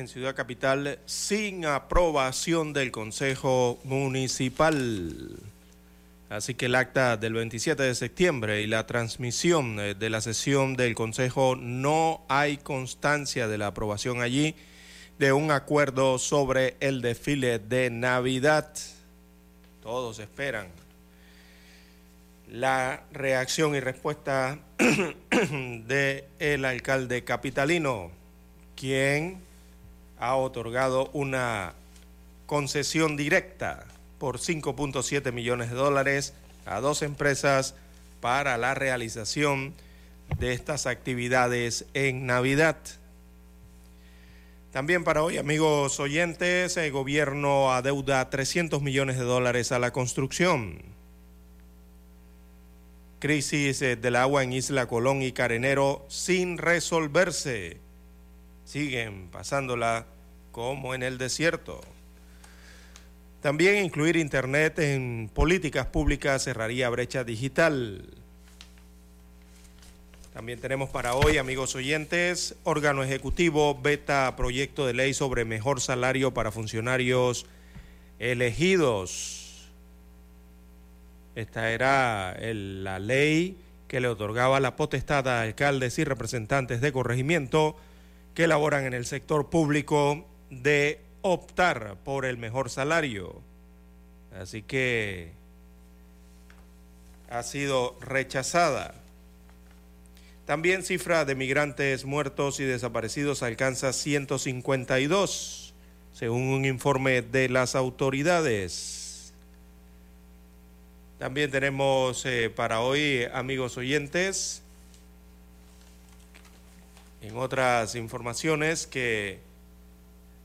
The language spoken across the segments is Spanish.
En Ciudad Capital sin aprobación del Consejo Municipal. Así que el acta del 27 de septiembre y la transmisión eh, de la sesión del Consejo no hay constancia de la aprobación allí de un acuerdo sobre el desfile de Navidad. Todos esperan la reacción y respuesta del el alcalde capitalino, quien ha otorgado una concesión directa por 5.7 millones de dólares a dos empresas para la realización de estas actividades en Navidad. También para hoy, amigos oyentes, el gobierno adeuda 300 millones de dólares a la construcción. Crisis eh, del agua en Isla Colón y Carenero sin resolverse siguen pasándola como en el desierto. También incluir Internet en políticas públicas cerraría brecha digital. También tenemos para hoy, amigos oyentes, órgano ejecutivo beta proyecto de ley sobre mejor salario para funcionarios elegidos. Esta era la ley que le otorgaba la potestad a alcaldes y representantes de corregimiento que laboran en el sector público de optar por el mejor salario. Así que ha sido rechazada. También cifra de migrantes muertos y desaparecidos alcanza 152, según un informe de las autoridades. También tenemos eh, para hoy, amigos oyentes, en otras informaciones que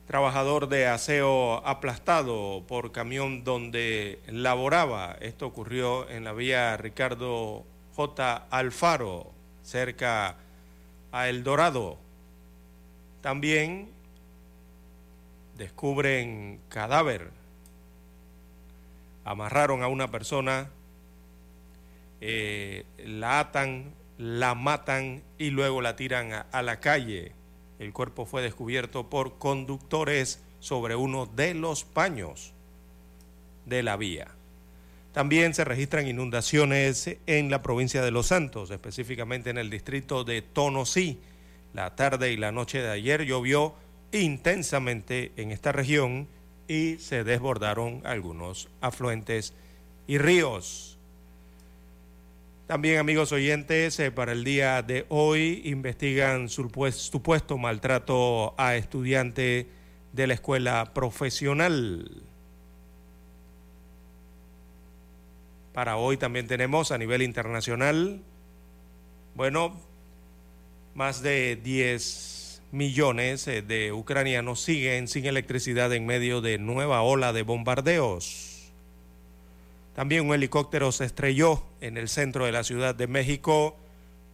trabajador de aseo aplastado por camión donde laboraba. Esto ocurrió en la vía Ricardo J. Alfaro, cerca a El Dorado. También descubren cadáver. Amarraron a una persona, eh, la atan la matan y luego la tiran a, la calle. El cuerpo fue descubierto por conductores sobre uno de los paños de la vía. También se registran inundaciones en la provincia de Los Santos, específicamente en el distrito de Tonosí. La tarde y la noche de ayer llovió intensamente en esta región y se desbordaron algunos afluentes y ríos. También, amigos oyentes, eh, para el día de hoy investigan supuesto maltrato a estudiante de la escuela profesional. Para hoy también tenemos a nivel internacional, bueno, más de 10 millones eh, de ucranianos siguen sin electricidad en medio de nueva ola de bombardeos. También un helicóptero se estrelló en el centro de la Ciudad de México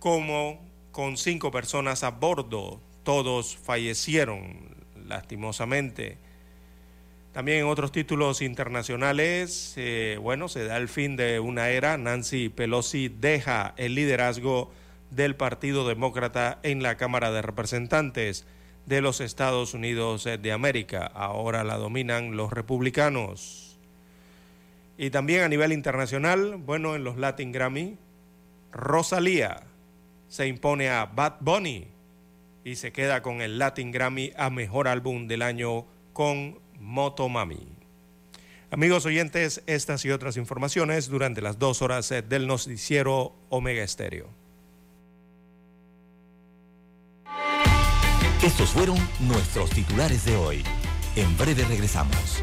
como con cinco personas a bordo. Todos fallecieron lastimosamente. También en otros títulos internacionales, eh, bueno, se da el fin de una era. Nancy Pelosi deja el liderazgo del Partido Demócrata en la Cámara de Representantes de los Estados Unidos de América. Ahora la dominan los republicanos. Y también a nivel internacional, bueno, en los Latin Grammy, Rosalía se impone a Bad Bunny y se queda con el Latin Grammy a mejor álbum del año con Motomami. Amigos oyentes, estas y otras informaciones durante las dos horas eh, del noticiero Omega Estéreo. Estos fueron nuestros titulares de hoy. En breve regresamos.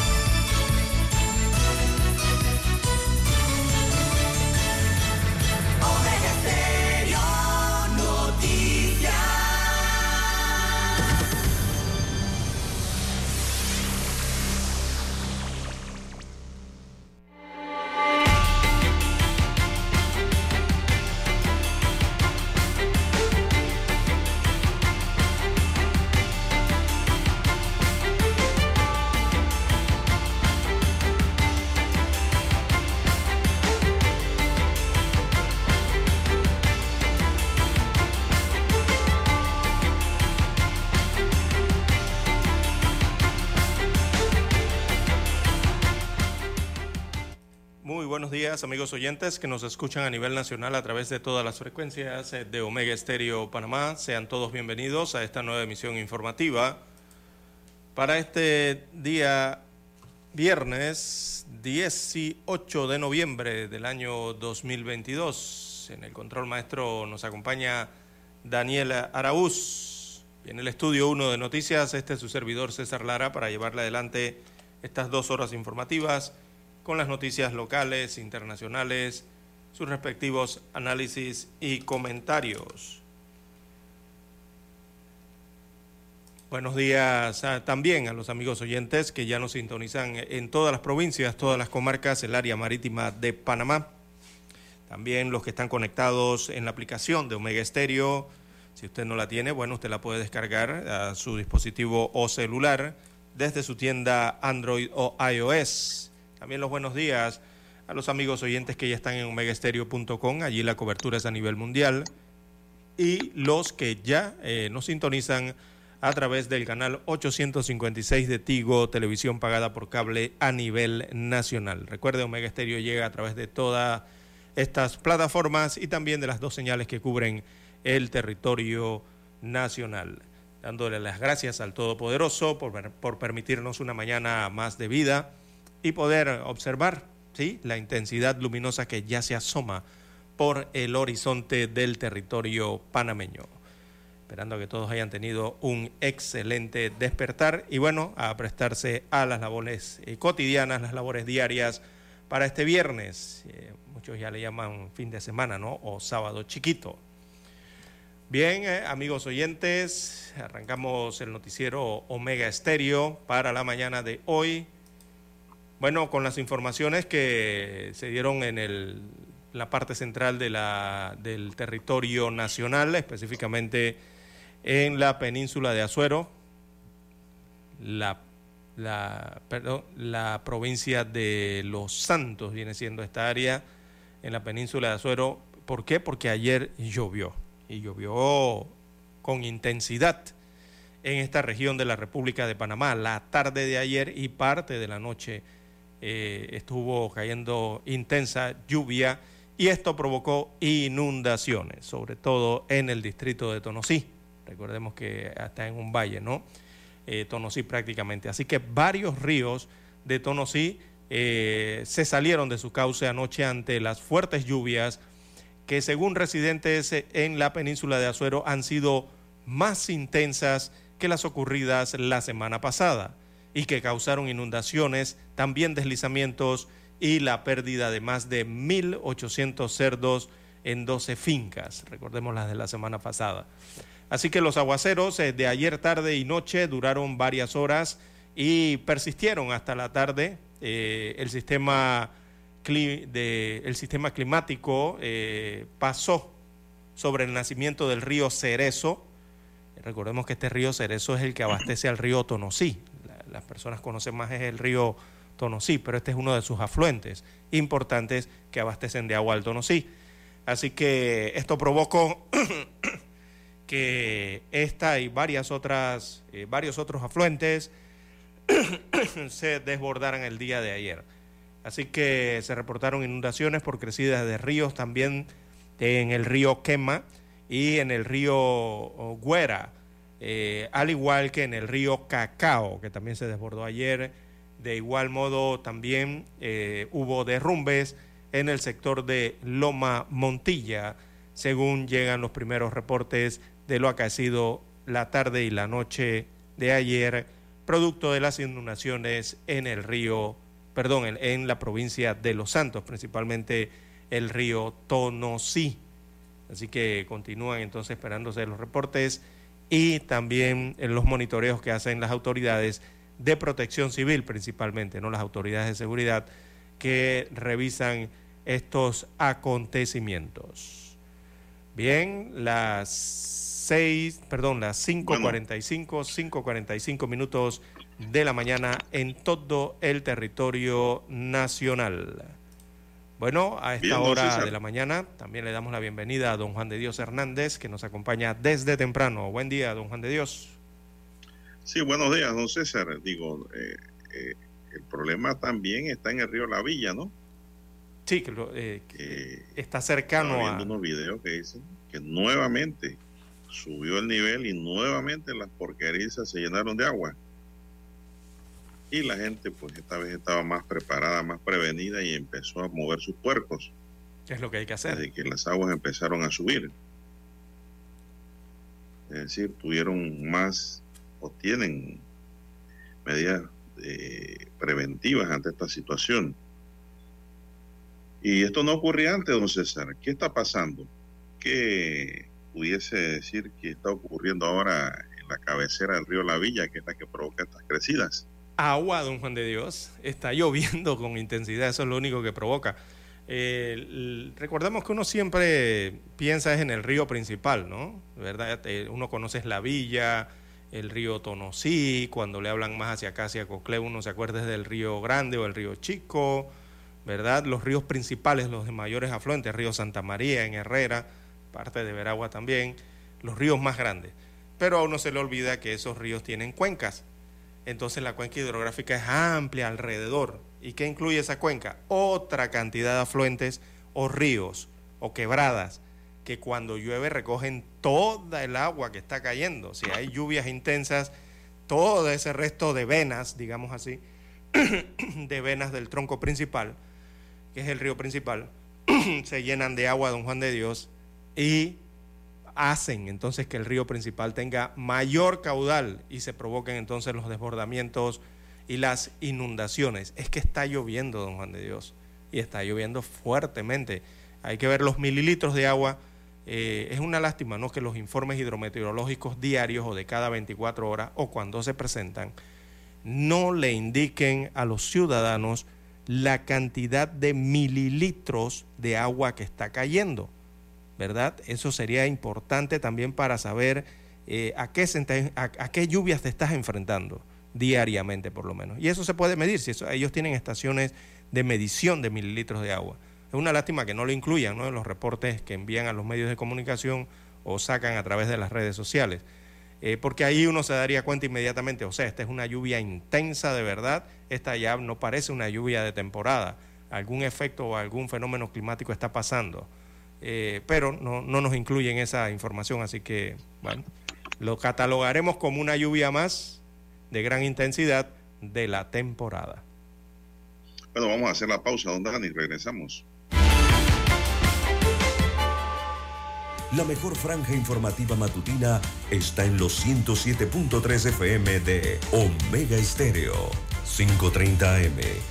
Amigos oyentes que nos escuchan a nivel nacional a través de todas las frecuencias eh, de Omega Estéreo Panamá. Sean todos bienvenidos a esta nueva emisión informativa para este día viernes 18 de noviembre del año 2022. En el control maestro nos acompaña Daniela Araúz. Y en el estudio 1 de noticias, este es su servidor César Lara para llevarle adelante estas dos horas informativas con las noticias locales, internacionales, sus respectivos análisis y comentarios. Buenos días ah, también a los amigos oyentes que ya nos sintonizan en todas las provincias, todas las comarcas, el área marítima de Panamá. También los que están conectados en la aplicación de Omega Estéreo. Si usted no la tiene, bueno, usted la puede descargar a su dispositivo o celular desde su tienda Android o iOS. También los buenos días a los amigos oyentes que ya están en omegaestereo.com, allí la cobertura es a nivel mundial, y los que ya eh, nos sintonizan a través del canal 856 de Tigo, televisión pagada por cable a nivel nacional. Recuerde, Omega Estéreo llega a través de todas estas plataformas y también de las dos señales que cubren el territorio nacional. Dándole las gracias al Todopoderoso por, por permitirnos una mañana más de vida y poder observar ¿sí? la intensidad luminosa que ya se asoma por el horizonte del territorio panameño. Esperando que todos hayan tenido un excelente despertar y bueno, a prestarse a las labores eh, cotidianas, las labores diarias para este viernes. Eh, muchos ya le llaman fin de semana, ¿no? O sábado chiquito. Bien, eh, amigos oyentes, arrancamos el noticiero Omega Estéreo para la mañana de hoy. Bueno, con las informaciones que se dieron en el, la parte central del territorio nacional, específicamente en la península de Azuero, la, la provincia de Los Santos viene siendo esta área en la península de Azuero. ¿Por qué? Porque ayer llovió y llovió con intensidad en esta región de la República de Panamá. La tarde de ayer y parte de la noche eh, estuvo cayendo intensa lluvia y esto provocó inundaciones, sobre todo en el distrito de Tonosí. Recordemos que está en un valle, ¿no? eh, Tonosí prácticamente. Así que varios ríos de Tonosí eh, se salieron de su cauce anoche ante las fuertes lluvias que según residentes en la península de Azuero han sido más intensas que las ocurridas la semana pasada y que causaron inundaciones, también deslizamientos y la pérdida de más de 1.800 cerdos en 12 fincas, recordemos las de la semana pasada. Así que los aguaceros eh, de ayer tarde y noche duraron varias horas y persistieron hasta la tarde. Eh, el, sistema climático eh, pasó sobre el nacimiento del río Cerezo. Recordemos que este río Cerezo es el que abastece al río Tonosí. Las personas conocen más es el río Tonosí, pero este es uno de sus afluentes importantes que abastecen de agua al Tonosí. Así que esto provocó que esta y varias otras, eh, varios otros afluentes se desbordaran el día de ayer. Así que se reportaron inundaciones por crecidas de ríos también en el río Quema y en el río Güera, eh, al igual que en el río Cacao, que también se desbordó ayer de igual modo, también eh, hubo derrumbes en el sector de Loma Montilla, según llegan los primeros reportes de lo acaecido la tarde y la noche de ayer, producto de las inundaciones en el río, perdón, en, en la provincia de Los Santos, principalmente el río Tonosí. Así que continúan entonces esperándose los reportes y también en los monitoreos que hacen las autoridades de protección civil principalmente, no las autoridades de seguridad que revisan estos acontecimientos. Bien, las seis, perdón, las 5.45, 5.45 minutos de la mañana en todo el territorio nacional. Bueno, a esta hora de la mañana también le damos la bienvenida a don Juan de Dios Hernández, que nos acompaña desde temprano. Buen día, don Juan de Dios. Sí, buenos días, don César. Digo, eh, eh, el problema también está en el río La Villa, ¿no? Sí, que, eh, está cercano viendo a... unos videos que dicen que nuevamente subió el nivel y nuevamente las porquerías se llenaron de agua. Y la gente, pues esta vez estaba más preparada, más prevenida y empezó a mover sus puercos. ¿Qué es lo que hay que hacer? Desde que las aguas empezaron a subir. Es decir, tuvieron más o tienen medidas eh, preventivas ante esta situación. Y esto no ocurría antes, don César. ¿Qué está pasando? ¿Qué pudiese decir que está ocurriendo ahora en la cabecera del río La Villa, que es la que provoca estas crecidas? Agua, don Juan de Dios. Está lloviendo con intensidad, eso es lo único que provoca. Eh, recordemos que uno siempre piensa en el río principal, ¿no? ¿Verdad? Eh, uno conoce la villa, el río Tonosí, cuando le hablan más hacia acá, hacia Cocle, uno se acuerda del río Grande o el río Chico, ¿verdad? Los ríos principales, los de mayores afluentes, río Santa María en Herrera, parte de Veragua también, los ríos más grandes. Pero a uno se le olvida que esos ríos tienen cuencas. Entonces la cuenca hidrográfica es amplia alrededor. ¿Y qué incluye esa cuenca? Otra cantidad de afluentes o ríos o quebradas que cuando llueve recogen toda el agua que está cayendo. Si hay lluvias intensas, todo ese resto de venas, digamos así, de venas del tronco principal, que es el río principal, se llenan de agua, don Juan de Dios, y hacen entonces que el río principal tenga mayor caudal y se provoquen entonces los desbordamientos y las inundaciones. Es que está lloviendo, don Juan de Dios, y está lloviendo fuertemente. Hay que ver los mililitros de agua eh, es una lástima ¿no? que los informes hidrometeorológicos diarios o de cada 24 horas o cuando se presentan no le indiquen a los ciudadanos la cantidad de mililitros de agua que está cayendo, ¿verdad? Eso sería importante también para saber eh, a, qué a, qué lluvias te estás enfrentando diariamente por lo menos. Y eso se puede medir, si ellos tienen estaciones de medición de mililitros de agua. Es una lástima que no lo incluyan en los reportes que envían a los medios de comunicación o sacan a través de las redes sociales. Eh, porque ahí uno se daría cuenta inmediatamente, o sea, esta es una lluvia intensa de verdad, esta ya no parece una lluvia de temporada, algún efecto o algún fenómeno climático está pasando, eh, pero no, no nos incluyen esa información, así que, bueno, lo catalogaremos como una lluvia más de gran intensidad de la temporada. Bueno, vamos a hacer la pausa, don Dani, regresamos. La mejor franja informativa matutina está en los 107.3 FM de Omega Estéreo. 5.30 AM.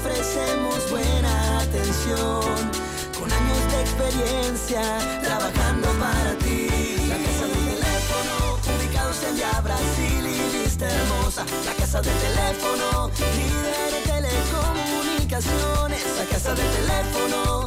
Ofrecemos buena atención. Con años de experiencia, trabajando para ti. La casa del teléfono, ubicados en Via Brasil y vista hermosa. La casa del teléfono, líder de telecomunicaciones. La casa del teléfono,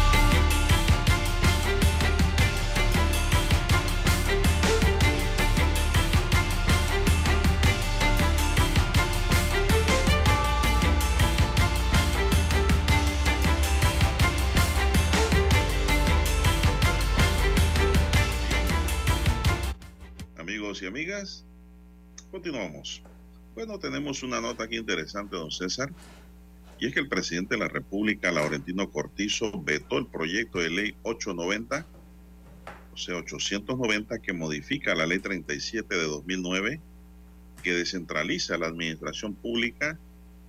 Y amigas, continuamos. Bueno, tenemos una nota aquí interesante, don César, y es que el presidente de la República, Laurentino Cortizo, vetó el proyecto de ley 890, o sea, 890, que modifica la ley 37 de 2009, que descentraliza la administración pública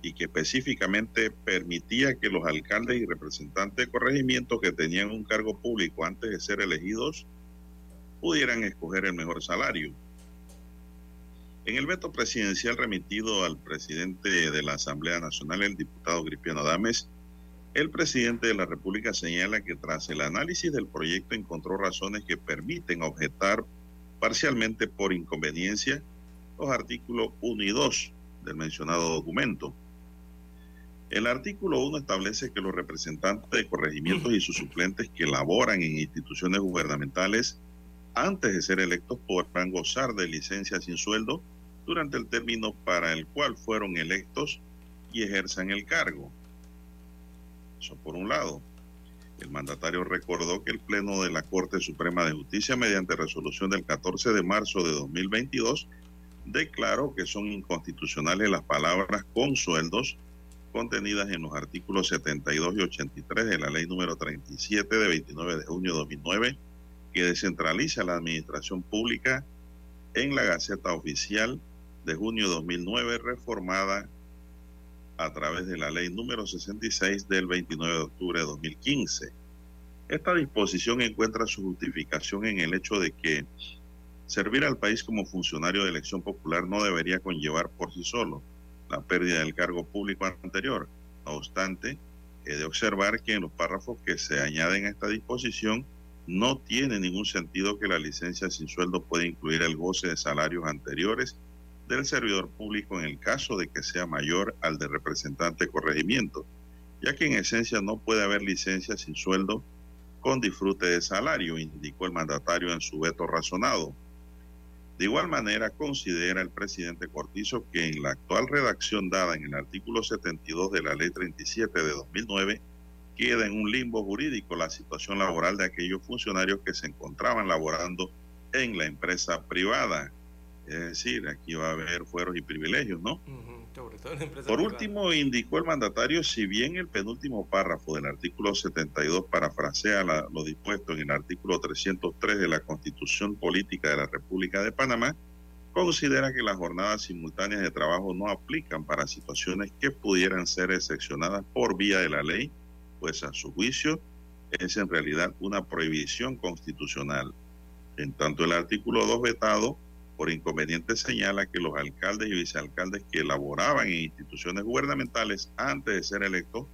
y que específicamente permitía que los alcaldes y representantes de corregimientos que tenían un cargo público antes de ser elegidos pudieran escoger el mejor salario. En el veto presidencial remitido al presidente de la Asamblea Nacional, el diputado Gripiano Adames, el presidente de la República señala que tras el análisis del proyecto encontró razones que permiten objetar parcialmente por inconveniencia los artículos 1 y 2 del mencionado documento. El artículo 1 establece que los representantes de corregimientos y sus suplentes que laboran en instituciones gubernamentales antes de ser electos podrán gozar de licencia sin sueldo durante el término para el cual fueron electos y ejerzan el cargo. Eso por un lado. El mandatario recordó que el Pleno de la Corte Suprema de Justicia, mediante resolución del 14 de marzo de 2022, declaró que son inconstitucionales las palabras con sueldos contenidas en los artículos 72 y 83 de la ley número 37 de 29 de junio de 2009 que descentraliza la administración pública en la Gaceta Oficial de junio de 2009, reformada a través de la ley número 66 del 29 de octubre de 2015. Esta disposición encuentra su justificación en el hecho de que servir al país como funcionario de elección popular no debería conllevar por sí solo la pérdida del cargo público anterior. No obstante, he de observar que en los párrafos que se añaden a esta disposición no tiene ningún sentido que la licencia sin sueldo pueda incluir el goce de salarios anteriores del servidor público en el caso de que sea mayor al de representante corregimiento, ya que en esencia no puede haber licencia sin sueldo con disfrute de salario, indicó el mandatario en su veto razonado. De igual manera, considera el presidente Cortizo que en la actual redacción dada en el artículo 72 de la Ley 37 de 2009, queda en un limbo jurídico la situación laboral de aquellos funcionarios que se encontraban laborando en la empresa privada. Es decir, aquí va a haber fueros y privilegios, ¿no? Por último, indicó el mandatario, si bien el penúltimo párrafo del artículo 72 parafrasea lo dispuesto en el artículo 303 de la Constitución Política de la República de Panamá, considera que las jornadas simultáneas de trabajo no aplican para situaciones que pudieran ser excepcionadas por vía de la ley, pues a su juicio es en realidad una prohibición constitucional. En tanto, el artículo 2 vetado por inconveniente señala que los alcaldes y vicealcaldes que elaboraban en instituciones gubernamentales antes de ser electos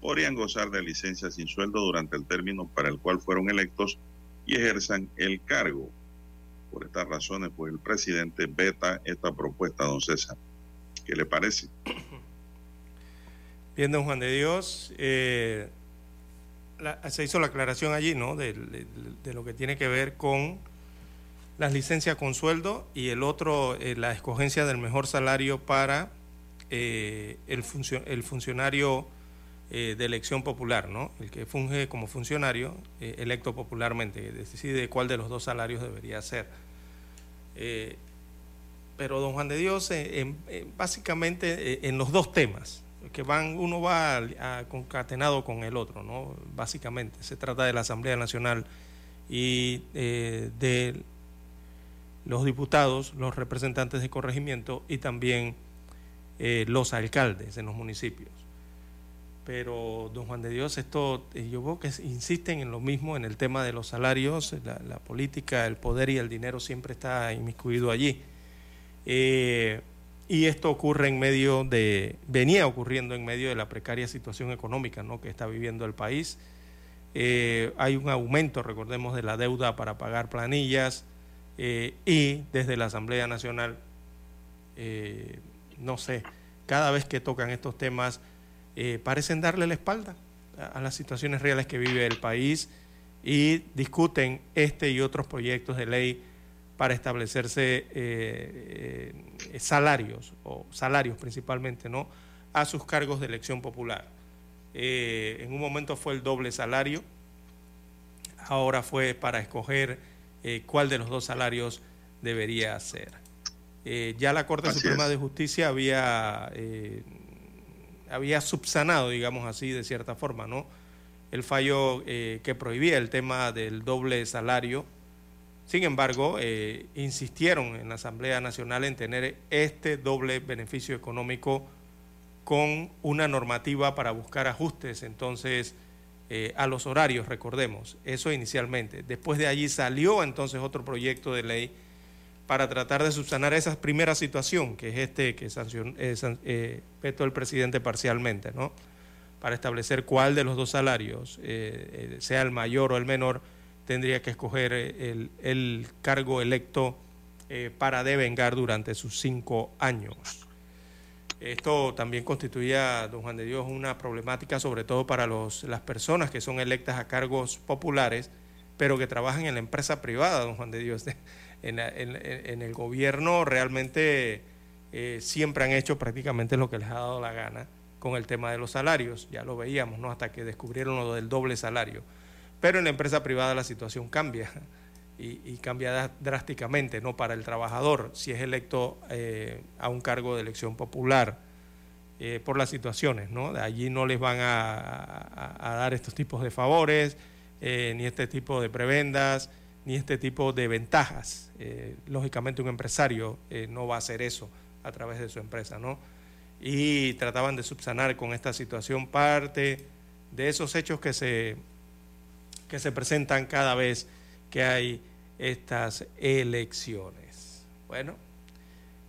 podrían gozar de licencia sin sueldo durante el término para el cual fueron electos y ejerzan el cargo. Por estas razones, pues el presidente veta esta propuesta, don César. ¿Qué le parece? Bien, don Juan de Dios, eh, se hizo la aclaración allí, ¿no? de lo que tiene que ver con las licencias con sueldo y el otro, eh, la escogencia del mejor salario para eh, el, el, funcionario eh, de elección popular, ¿no? El que funge como funcionario electo popularmente, decide cuál de los dos salarios debería ser. pero don Juan de Dios, básicamente en los dos temas, que van, uno va concatenado con el otro, ¿no? Básicamente, se trata de la Asamblea Nacional y de los diputados, los representantes de corregimiento y también eh, los alcaldes en los municipios. Pero, don Juan de Dios, esto eh, yo veo que insisten en lo mismo en el tema de los salarios, la, política, el poder y el dinero siempre está inmiscuido allí. Eh, y esto ocurre en medio de, venía ocurriendo en medio de la precaria situación económica ¿no? que está viviendo el país. hay un aumento, recordemos, de la deuda para pagar planillas, eh, y desde la Asamblea Nacional, eh, no sé, cada vez que tocan estos temas, eh, parecen darle la espalda a, las situaciones reales que vive el país y discuten este y otros proyectos de ley para establecerse salarios, o salarios principalmente, ¿no? a sus cargos de elección popular. en un momento fue el doble salario, ahora fue para escoger eh, cuál de los dos salarios debería ser. Eh, ya la Corte Suprema de Justicia había, eh, había subsanado, digamos así, de cierta forma, ¿no? El fallo que prohibía el tema del doble salario. Sin embargo, insistieron en la Asamblea Nacional en tener este doble beneficio económico con una normativa para buscar ajustes. Entonces, eh, a los horarios, recordemos, eso inicialmente. Después de allí salió entonces otro proyecto de ley para tratar de subsanar esa primera situación, que es este que sancionó, eh, eh el presidente parcialmente, ¿no? Para establecer cuál de los dos salarios, eh, sea el mayor o el menor, tendría que escoger el, el cargo electo para devengar durante sus cinco años. Esto también constituía, don Juan de Dios, una problemática sobre todo para los, las personas que son electas a cargos populares, pero que trabajan en la empresa privada, don Juan de Dios. En, el gobierno realmente eh, siempre han hecho prácticamente lo que les ha dado la gana con el tema de los salarios, ya lo veíamos, ¿no? Hasta que descubrieron lo del doble salario. Pero en la empresa privada la situación cambia y, cambia drásticamente ¿no? para el trabajador si es electo eh, a un cargo de elección popular eh, por las situaciones. ¿no? De allí no les van a, dar estos tipos de favores, eh, ni este tipo de prebendas, ni este tipo de ventajas. lógicamente un empresario no va a hacer eso a través de su empresa. ¿no? Y trataban de subsanar con esta situación parte de esos hechos que se, que se presentan cada vez que hay estas elecciones. Bueno,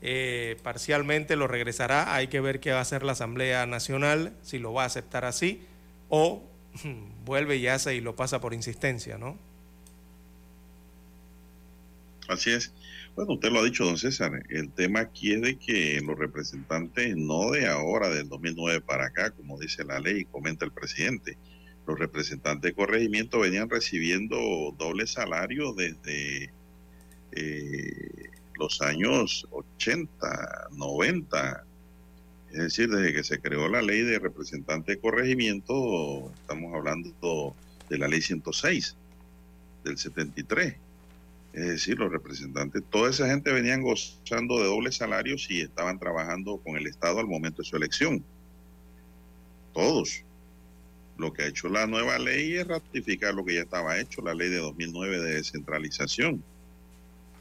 eh, parcialmente lo regresará, hay que ver qué va a hacer la Asamblea Nacional, si lo va a aceptar así o vuelve y hace y lo pasa por insistencia, ¿no? Así es. Bueno, usted lo ha dicho, don César, el tema aquí es de que los representantes, no de ahora, del 2009 para acá, como dice la ley, comenta el presidente, los representantes de corregimiento venían recibiendo doble salario desde eh, los años 80, 90. Es decir, desde que se creó la ley de representante de corregimiento, estamos hablando de la ley 106 del 73. Es decir, los representantes, toda esa gente venían gozando de dobles salarios y estaban trabajando con el Estado al momento de su elección. Todos. Lo que ha hecho la nueva ley es ratificar lo que ya estaba hecho, la ley de 2009 de descentralización.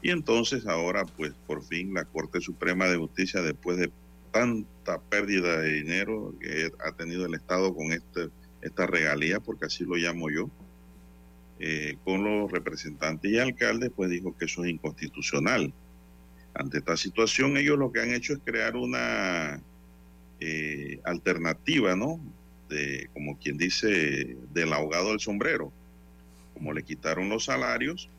Y entonces ahora, pues por fin la Corte Suprema de Justicia, después de tanta pérdida de dinero que ha tenido el Estado con este, esta regalía, porque así lo llamo yo, eh, con los representantes y alcaldes, pues dijo que eso es inconstitucional. Ante esta situación, ellos lo que han hecho es crear una eh, alternativa, ¿no? De, como quien dice, del ahogado del sombrero. Como le quitaron los salarios,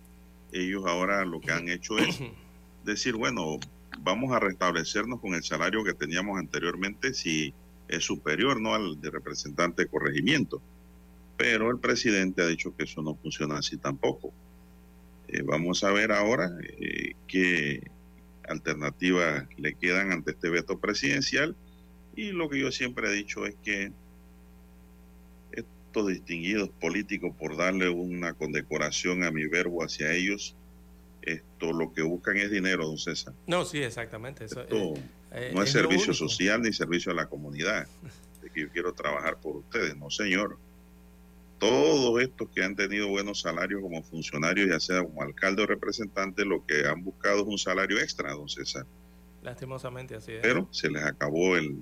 ellos ahora lo que han hecho es decir, bueno, vamos a restablecernos con el salario que teníamos anteriormente si es superior no al de representante de corregimiento. Pero el presidente ha dicho que eso no funciona así tampoco. Eh, vamos a ver ahora eh, qué alternativas le quedan ante este veto presidencial. Y lo que yo siempre he dicho es que distinguidos políticos, por darle una condecoración a mi verbo hacia ellos, esto lo que buscan es dinero, don César. No, sí, exactamente. Eso, Esto eh, no es, es servicio social ni servicio a la comunidad. De que yo quiero trabajar por ustedes, no señor. Todos estos que han tenido buenos salarios como funcionarios, ya sea como alcalde o representante, lo que han buscado es un salario extra, don César. Lastimosamente así es. Pero se les acabó el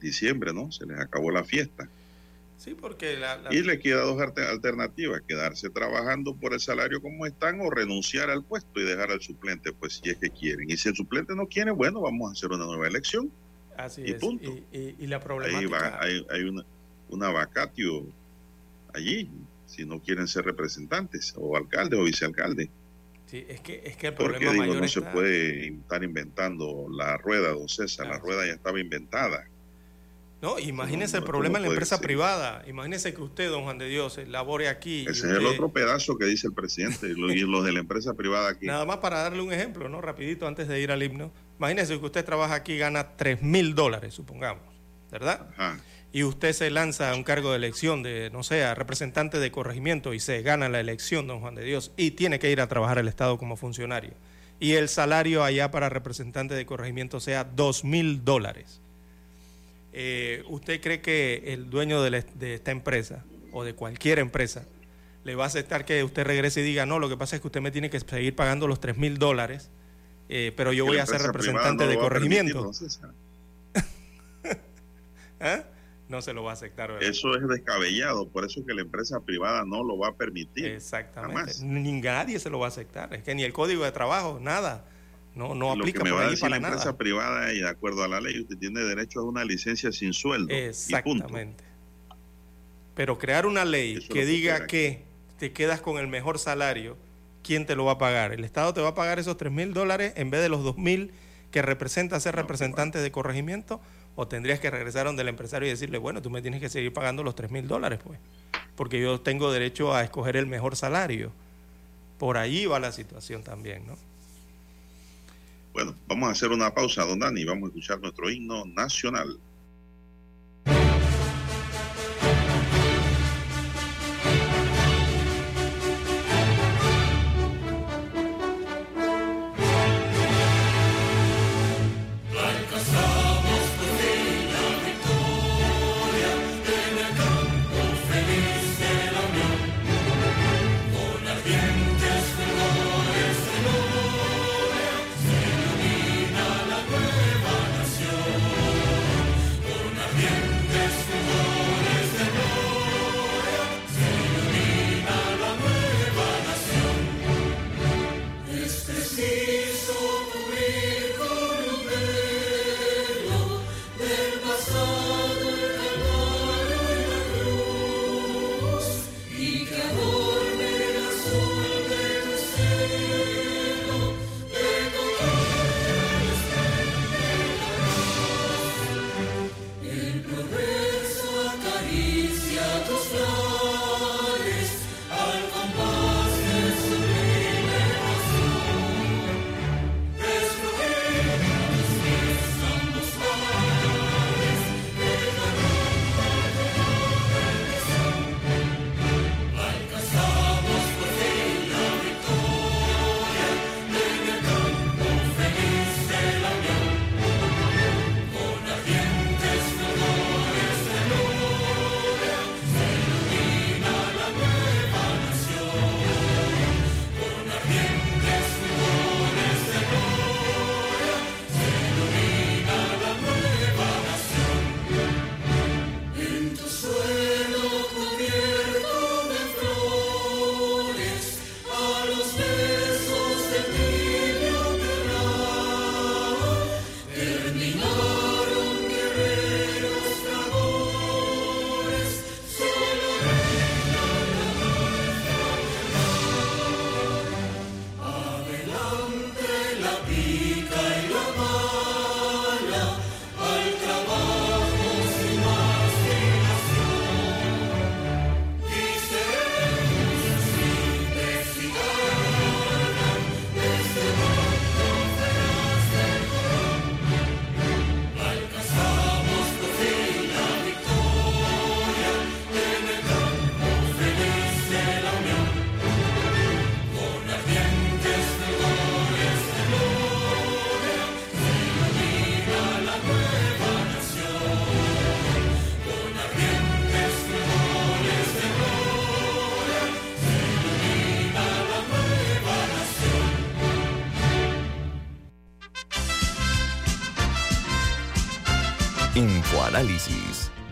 diciembre, ¿no? Se les acabó la fiesta. Sí, porque la, la... Y le queda dos alternativas, quedarse trabajando por el salario como están o renunciar al puesto y dejar al suplente, pues si es que quieren. Y si el suplente no quiere, bueno, vamos a hacer una nueva elección. Así y es. punto. Y, y, y, la problemática... Ahí va, hay, hay una, una vacatio allí, si no quieren ser representantes o alcaldes o vicealcaldes. Sí, es que, es que el Porque problema digo, mayor no está... se puede estar inventando la rueda, don César, la rueda ya estaba inventada. No, imagínese No, el problema en la empresa ser. privada. Imagínese que usted, don Juan de Dios, eh, labore aquí. Ese es el otro pedazo que dice el presidente y los de la empresa privada aquí. Nada más para darle un ejemplo, ¿no? Rapidito antes de ir al himno. Imagínese que usted trabaja aquí y gana 3 mil dólares, supongamos, ¿verdad? Ajá. Y usted se lanza a un cargo de elección de, no sé, a representante de corregimiento y se gana la elección, don Juan de Dios, y tiene que ir a trabajar al Estado como funcionario. Y el salario allá para representante de corregimiento sea 2 mil dólares. Eh, ¿Usted cree que el dueño de, la- de esta empresa o de cualquier empresa le va a aceptar que usted regrese y diga, no, lo que pasa es que usted me tiene que seguir pagando los 3 mil dólares, eh, pero yo voy a ser representante de corregimiento? ¿Ah? No se lo va a aceptar, ¿verdad? Eso es descabellado, por eso es que la empresa privada no lo va a permitir. Exactamente. Jamás. Ni nadie se lo va a aceptar. Es que ni el código de trabajo, nada. No, no lo aplica que me por va a decir la empresa privada y de acuerdo a la ley usted tiene derecho a una licencia sin sueldo. Exactamente. Pero crear una ley Eso lo que diga que te quedas con el mejor salario, ¿quién te lo va a pagar? ¿El Estado te va a pagar esos 3 mil dólares en vez de los 2 mil que representa ser representante de corregimiento? ¿O tendrías que regresar donde el empresario y decirle, bueno, tú me tienes que seguir pagando los 3 mil dólares, pues? Porque yo tengo derecho a escoger el mejor salario. Por ahí va la situación también, ¿no? Bueno, vamos a hacer una pausa, don Dani, y vamos a escuchar nuestro himno nacional.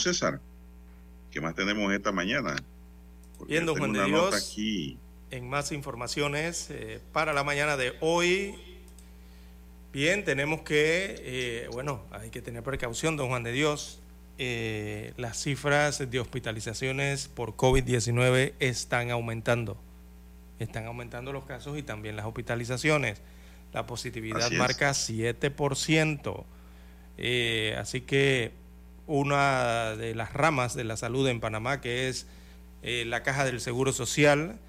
César. ¿Qué más tenemos esta mañana? Porque Bien, don Juan de Dios, aquí. en más informaciones eh, para la mañana de hoy. Bien, tenemos que, eh, bueno, hay que tener precaución, don Juan de Dios. Eh, las cifras de hospitalizaciones por COVID-19 están aumentando. Están aumentando los casos y también las hospitalizaciones. La positividad marca 7%. así que una de las ramas de la salud en Panamá, que es eh, la Caja del Seguro Social,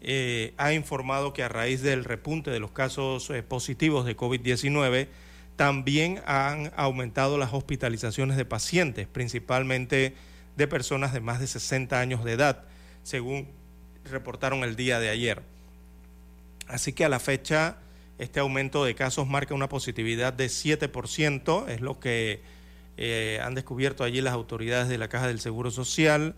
eh, ha informado que a raíz del repunte de los casos eh, positivos de COVID-19, también han aumentado las hospitalizaciones de pacientes, principalmente de personas de más de 60 años de edad, según reportaron el día de ayer. Así que a la fecha, este aumento de casos marca una positividad de 7%, es lo que eh, han descubierto allí las autoridades de la Caja del Seguro Social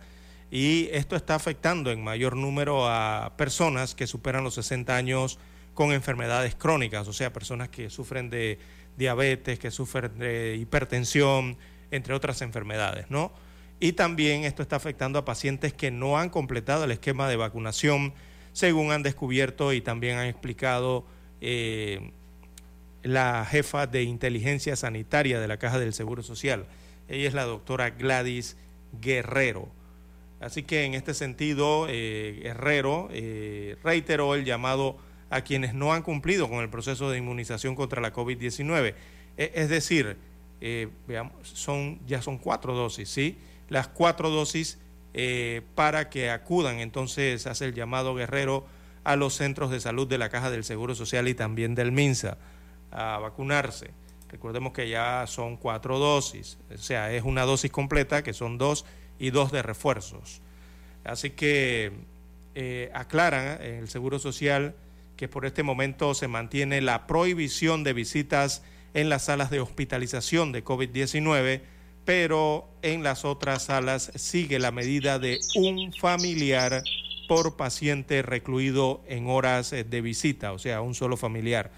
y esto está afectando en mayor número a personas que superan los 60 años con enfermedades crónicas, o sea, personas que sufren de diabetes, que sufren de hipertensión, entre otras enfermedades, ¿no? Y también esto está afectando a pacientes que no han completado el esquema de vacunación, según han descubierto y también han explicado eh, la jefa de inteligencia sanitaria de la Caja del Seguro Social. Ella es la doctora Gladys Guerrero. Así que en este sentido, eh, Guerrero eh, reiteró el llamado a quienes no han cumplido con el proceso de inmunización contra la COVID-19. E, es decir, eh, veamos, son, ya son cuatro dosis, ¿sí? Las cuatro dosis para que acudan, entonces hace el llamado Guerrero a los centros de salud de la Caja del Seguro Social y también del MINSA a vacunarse. Recordemos que ya son cuatro dosis, o sea, es una dosis completa que son dos y dos de refuerzos. Así que eh, aclaran en el Seguro Social que por este momento se mantiene la prohibición de visitas en las salas de hospitalización de COVID-19, pero en las otras salas sigue la medida de un familiar por paciente recluido en horas de visita, o sea, un solo familiar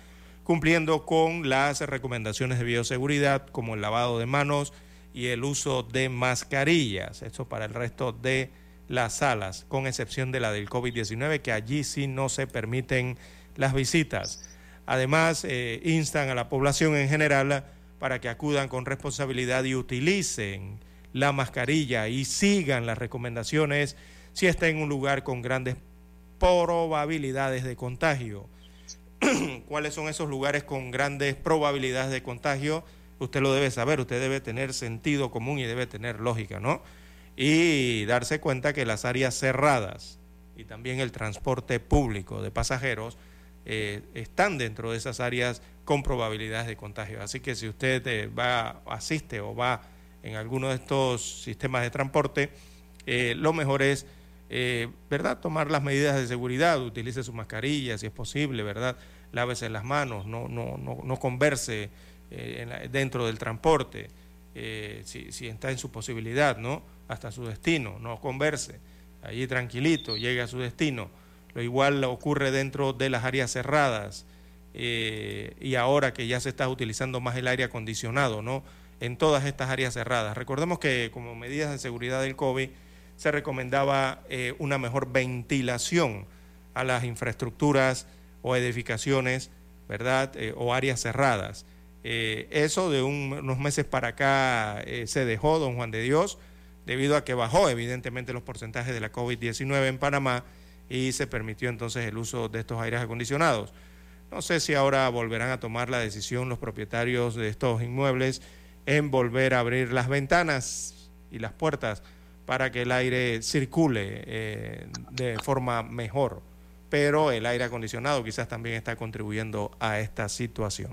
cumpliendo con las recomendaciones de bioseguridad como el lavado de manos y el uso de mascarillas. Esto para el resto de las salas, con excepción de la del COVID-19, que allí sí no se permiten las visitas. Además, eh, instan a la población en general para que acudan con responsabilidad y utilicen la mascarilla y sigan las recomendaciones si está en un lugar con grandes probabilidades de contagio. cuáles son esos lugares con grandes probabilidades de contagio, usted lo debe saber, usted debe tener sentido común y debe tener lógica, ¿no? Y darse cuenta que las áreas cerradas y también el transporte público de pasajeros eh, están dentro de esas áreas con probabilidades de contagio. Así que si usted eh, va, asiste o va en alguno de estos sistemas de transporte, eh, lo mejor es eh, ¿verdad? Tomar las medidas de seguridad, utilice su mascarilla si es posible, ¿verdad? Lávese las manos, no, no, no, no converse eh, dentro del transporte, eh, si, si, está en su posibilidad, ¿no? Hasta su destino, no converse, allí tranquilito, llegue a su destino. Lo igual ocurre dentro de las áreas cerradas y ahora que ya se está utilizando más el aire acondicionado, ¿no? En todas estas áreas cerradas. Recordemos que como medidas de seguridad del COVID, se recomendaba eh, una mejor ventilación a las infraestructuras o edificaciones ¿verdad? Eh, o áreas cerradas. Eh, eso de un- unos meses para acá se dejó, don Juan de Dios, debido a que bajó evidentemente los porcentajes de la COVID-19 en Panamá y se permitió entonces el uso de estos aires acondicionados. No sé si ahora volverán a tomar la decisión los propietarios de estos inmuebles en volver a abrir las ventanas y las puertas para que el aire circule eh, de forma mejor. Pero el aire acondicionado quizás también está contribuyendo a esta situación.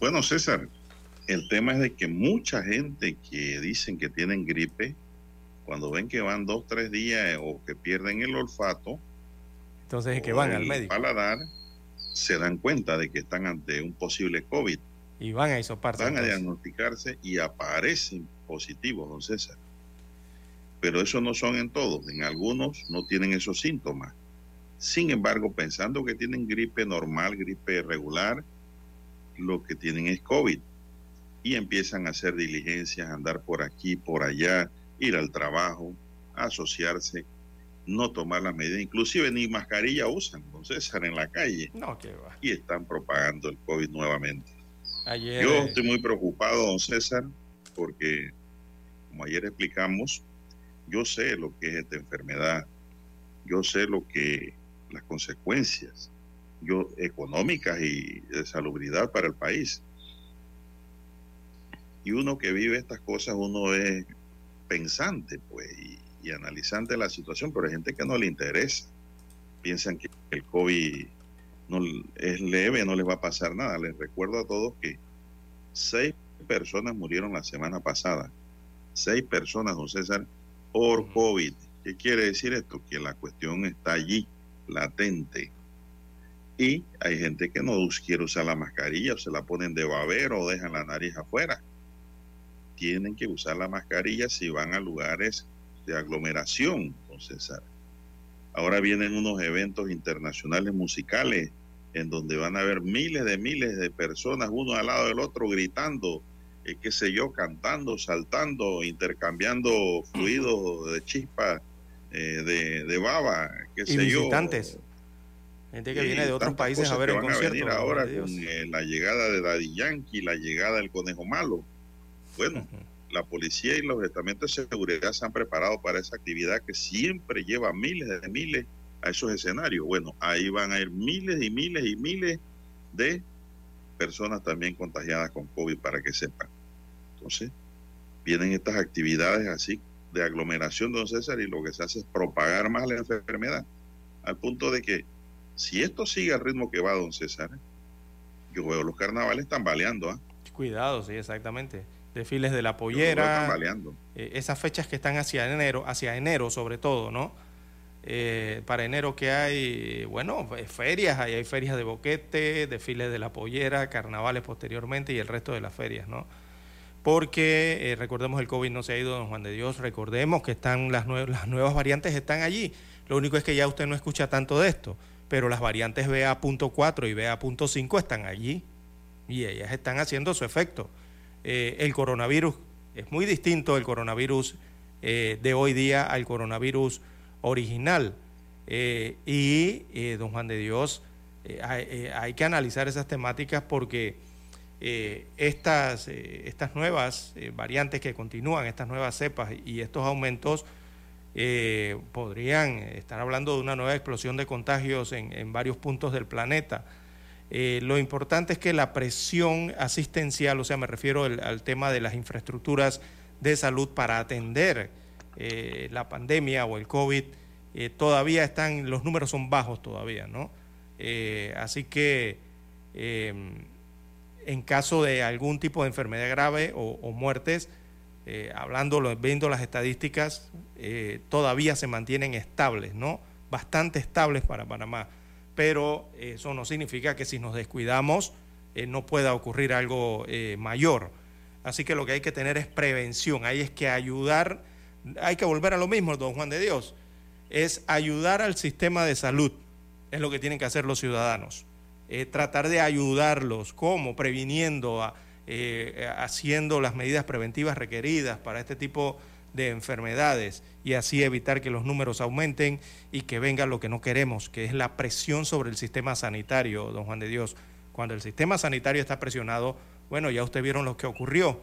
Bueno, César, el tema es de que mucha gente que dicen que tienen gripe, cuando ven que van dos, tres días eh, o que pierden el olfato, Entonces es que van al médico paladar, se dan cuenta de que están ante un posible COVID. y van a. Van a diagnosticarse y aparecen positivos, don César. Pero eso no son en todos, en algunos no tienen esos síntomas. Sin embargo, pensando que tienen gripe normal, gripe regular, lo que tienen es COVID. Y empiezan a hacer diligencias, andar por aquí, por allá, ir al trabajo, asociarse, no tomar las medidas. Inclusive ni mascarilla usan, don César, en la calle. No, que va. Y están propagando el COVID nuevamente. Ayer, Yo eh, estoy muy preocupado, don César, porque, como ayer explicamos, yo sé lo que es esta enfermedad, yo sé lo que las consecuencias yo, económicas y de salubridad para el país. Y uno que vive estas cosas, uno es pensante, pues, y, y analizante la situación, pero hay gente que no le interesa. Piensan que el COVID no es leve, no les va a pasar nada. Les recuerdo a todos que seis personas murieron la semana pasada. Seis personas, don César, por COVID. ¿Qué quiere decir esto? Que la cuestión está allí, latente. Y hay gente que no quiere usar la mascarilla, o se la ponen de babero o dejan la nariz afuera. Tienen que usar la mascarilla si van a lugares de aglomeración, don César. Ahora vienen unos eventos internacionales musicales en donde van a haber miles de miles de personas uno al lado del otro gritando, eh, qué sé yo, cantando, saltando, intercambiando fluidos de chispa, eh, de, de baba, qué y sé yo. visitantes. Gente que viene de otros países a ver el van a concierto. ahora con eh, la llegada de Daddy Yankee, la llegada del Conejo Malo. Bueno, la policía y los estamentos de seguridad se han preparado para esa actividad que siempre lleva miles de miles a esos escenarios. Bueno, ahí van a ir miles y miles y miles de personas también contagiadas con COVID para que sepan. Entonces, vienen estas actividades así de aglomeración, don César, y lo que se hace es propagar más la enfermedad, al punto de que si esto sigue al ritmo que va, don César, yo veo los carnavales tambaleando, ¿ah? Cuidado, sí, exactamente. Desfiles de la pollera, eh, esas fechas que están hacia enero, hacia enero sobre todo, ¿no? Eh, para enero que hay, bueno, fe- ferias, ahí hay ferias de boquete, desfiles de la pollera, carnavales posteriormente y el resto de las ferias, ¿no? Porque eh, recordemos el COVID no se ha ido, don Juan de Dios, recordemos que están las, nue- las nuevas variantes están allí. Lo único es que ya usted no escucha tanto de esto, pero las variantes BA.4 y BA.5 están allí y ellas están haciendo su efecto. Eh, el coronavirus es muy distinto el coronavirus eh, de hoy día al coronavirus original. Eh, y, don Juan de Dios, hay que analizar esas temáticas porque eh, estas, eh, estas nuevas eh, variantes que continúan, estas nuevas cepas y estos aumentos podrían estar hablando de una nueva explosión de contagios en, en varios puntos del planeta. Lo importante es que la presión asistencial, o sea, me refiero al, tema de las infraestructuras de salud para atender la pandemia o el COVID, todavía están, los números son bajos todavía, ¿no? Así que en caso de algún tipo de enfermedad grave o, muertes, eh, hablando, viendo las estadísticas, eh, todavía se mantienen estables, ¿no? Bastante estables para Panamá. Pero eso no significa que si nos descuidamos eh, no pueda ocurrir algo eh, mayor. Así que lo que hay que tener es prevención, hay es que ayudar, hay que volver a lo mismo, don Juan de Dios, es ayudar al sistema de salud, es lo que tienen que hacer los ciudadanos. Eh, tratar de ayudarlos, ¿cómo? Previniendo, a- eh, haciendo las medidas preventivas requeridas para este tipo de enfermedades y así evitar que los números aumenten y que venga lo que no queremos, que es la presión sobre el sistema sanitario, don Juan de Dios. Cuando el sistema sanitario está presionado, bueno, ya ustedes vieron lo que ocurrió,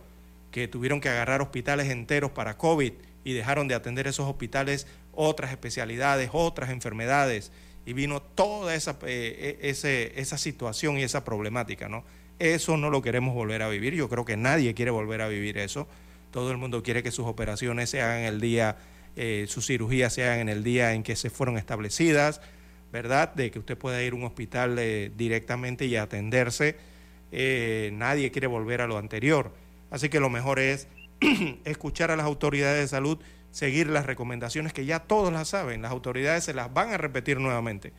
que tuvieron que agarrar hospitales enteros para COVID y dejaron de atender esos hospitales otras especialidades, otras enfermedades, y vino toda esa, eh, ese, esa situación y esa problemática, ¿no? Eso no lo queremos volver a vivir, yo creo que nadie quiere volver a vivir eso, todo el mundo quiere que sus operaciones se hagan el día, eh, sus cirugías se hagan en el día en que se fueron establecidas, ¿verdad? De que usted pueda ir a un hospital eh, directamente y atenderse, nadie quiere volver a lo anterior, así que lo mejor es escuchar a las autoridades de salud seguir las recomendaciones que ya todos las saben, las autoridades se las van a repetir nuevamente,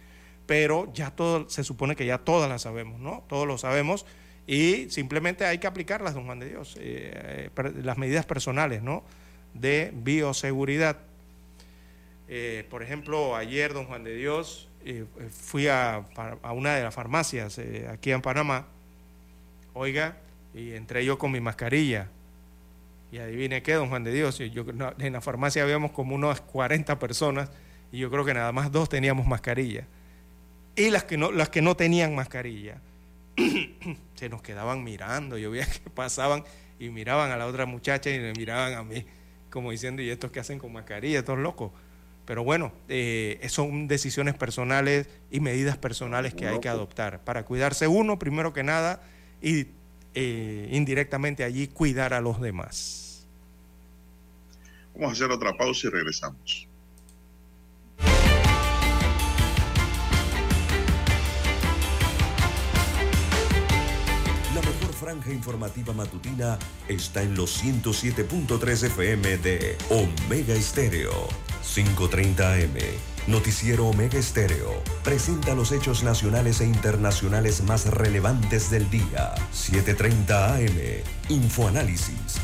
pero ya todo, se supone que ya todas las sabemos, ¿no? Todos lo sabemos y simplemente hay que aplicarlas, don Juan de Dios, eh, eh, las medidas personales, ¿no? De bioseguridad. Eh, por ejemplo, ayer, don Juan de Dios, fui a, a, una de las farmacias aquí en Panamá, oiga, y entré yo con mi mascarilla y adivine qué, don Juan de Dios, yo, en la farmacia habíamos como unas 40 personas y yo creo que nada más dos teníamos mascarilla. Y las que no, las que no tenían mascarilla se nos quedaban mirando. Yo veía que pasaban y miraban a la otra muchacha y me miraban a mí, como diciendo, ¿y estos que hacen con mascarilla? Estos locos. Pero bueno, eh, son decisiones personales y medidas personales que hay que adoptar para cuidarse uno, primero que nada, y eh, indirectamente allí cuidar a los demás. Vamos a hacer otra pausa y regresamos. La mejor franja informativa matutina está en los 107.3 FM de Omega Estéreo. 530 AM. Noticiero Omega Estéreo. Presenta los hechos nacionales e internacionales más relevantes del día. 730 AM. Infoanálisis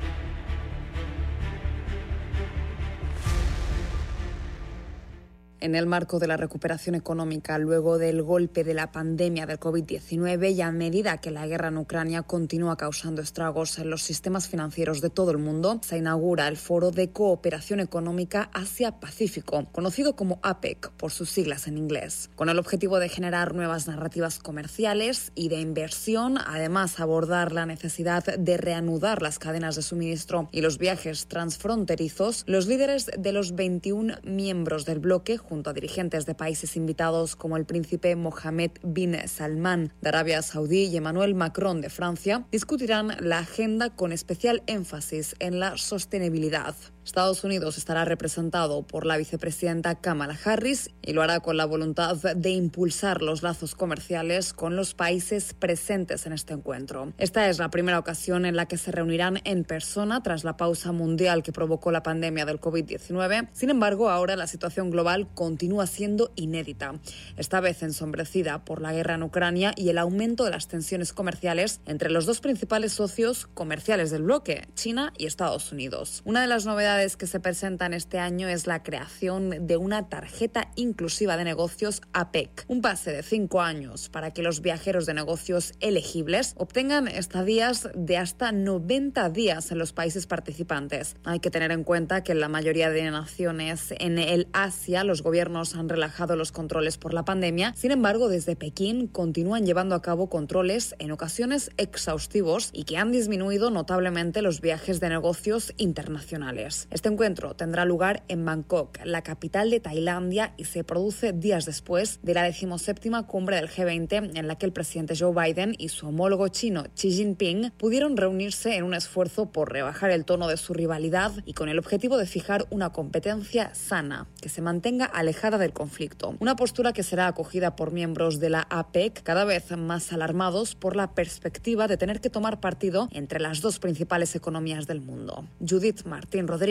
En el marco de la recuperación económica luego del golpe de la pandemia del COVID-19 y a medida que la guerra en Ucrania continúa causando estragos en los sistemas financieros de todo el mundo, se inaugura el Foro de Cooperación Económica Asia-Pacífico, conocido como APEC por sus siglas en inglés, con el objetivo de generar nuevas narrativas comerciales y de inversión, además abordar la necesidad de reanudar las cadenas de suministro y los viajes transfronterizos, los líderes de los 21 miembros del bloque junto a dirigentes de países invitados como el príncipe Mohammed bin Salman de Arabia Saudí y Emmanuel Macron de Francia, discutirán la agenda con especial énfasis en la sostenibilidad. Estados Unidos estará representado por la vicepresidenta Kamala Harris y lo hará con la voluntad de impulsar los lazos comerciales con los países presentes en este encuentro. Esta es la primera ocasión en la que se reunirán en persona tras la pausa mundial que provocó la pandemia del COVID-19. Sin embargo, ahora la situación global continúa siendo inédita, esta vez ensombrecida por la guerra en Ucrania y el aumento de las tensiones comerciales entre los dos principales socios comerciales del bloque, China y Estados Unidos. Una de las novedades que se presentan este año es la creación de una tarjeta inclusiva de negocios APEC, un pase de cinco años para que los viajeros de negocios elegibles obtengan estadías de hasta 90 días en los países participantes. Hay que tener en cuenta que en la mayoría de naciones en el Asia los gobiernos han relajado los controles por la pandemia, sin embargo desde Pekín continúan llevando a cabo controles en ocasiones exhaustivos y que han disminuido notablemente los viajes de negocios internacionales. Este encuentro tendrá lugar en Bangkok, la capital de Tailandia, y se produce días después de la decimoséptima cumbre del G20 en la que el presidente Joe Biden y su homólogo chino Xi Jinping pudieron reunirse en un esfuerzo por rebajar el tono de su rivalidad y con el objetivo de fijar una competencia sana que se mantenga alejada del conflicto. Una postura que será acogida por miembros de la APEC cada vez más alarmados por la perspectiva de tener que tomar partido entre las dos principales economías del mundo. Judith Martín Rodríguez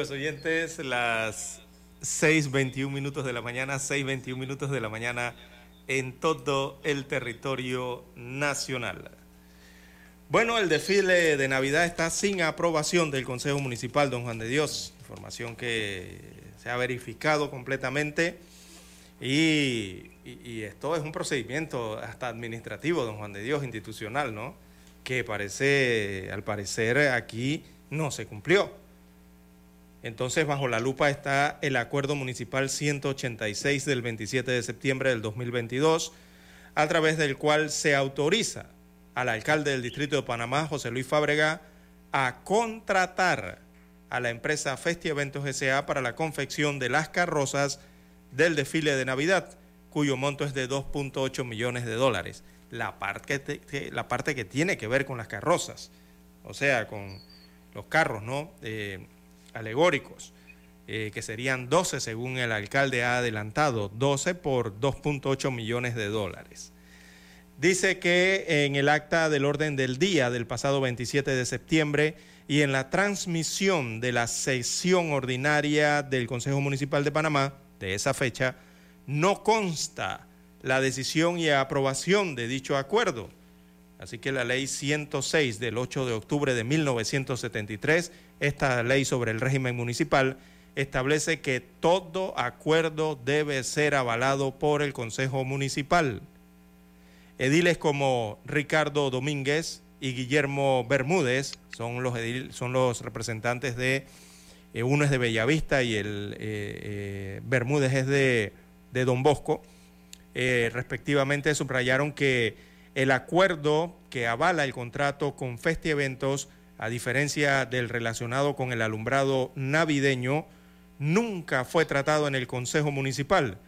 Amigos oyentes, las 6.21 minutos de la mañana, 6.21 minutos de la mañana en todo el territorio nacional. Bueno, el desfile de Navidad está sin aprobación del Consejo Municipal Don Juan de Dios, información que se ha verificado completamente y, y- y esto es un procedimiento hasta administrativo, Don Juan de Dios, institucional, ¿no? Que parece, al parecer aquí no se cumplió. Entonces, bajo la lupa está el Acuerdo Municipal 186 del 27 de septiembre del 2022, a través del cual se autoriza al alcalde del Distrito de Panamá, José Luis Fábrega, a contratar a la empresa Festi Eventos S.A. para la confección de las carrozas del desfile de Navidad, cuyo monto es de 2.8 millones de dólares. La parte, que, tiene que ver con las carrozas, o sea, con los carros, ¿no? Eh, alegóricos, eh, que serían 12 según el alcalde ha adelantado, 12 por 2.8 millones de dólares. Dice que en el acta del orden del día del pasado 27 de septiembre y en la transmisión de la sesión ordinaria del Consejo Municipal de Panamá de esa fecha, no consta la decisión y aprobación de dicho acuerdo. Así que la ley 106 del 8 de octubre de 1973, esta ley sobre el régimen municipal, establece que todo acuerdo debe ser avalado por el Consejo Municipal. Ediles como Ricardo Domínguez y Guillermo Bermúdez son los, son los representantes de, eh, uno es de Bellavista y el eh, eh, Bermúdez es de, de Don Bosco, respectivamente subrayaron que el acuerdo que avala el contrato con Festi Eventos, a diferencia del relacionado con el alumbrado navideño, nunca fue tratado en el Consejo Municipal,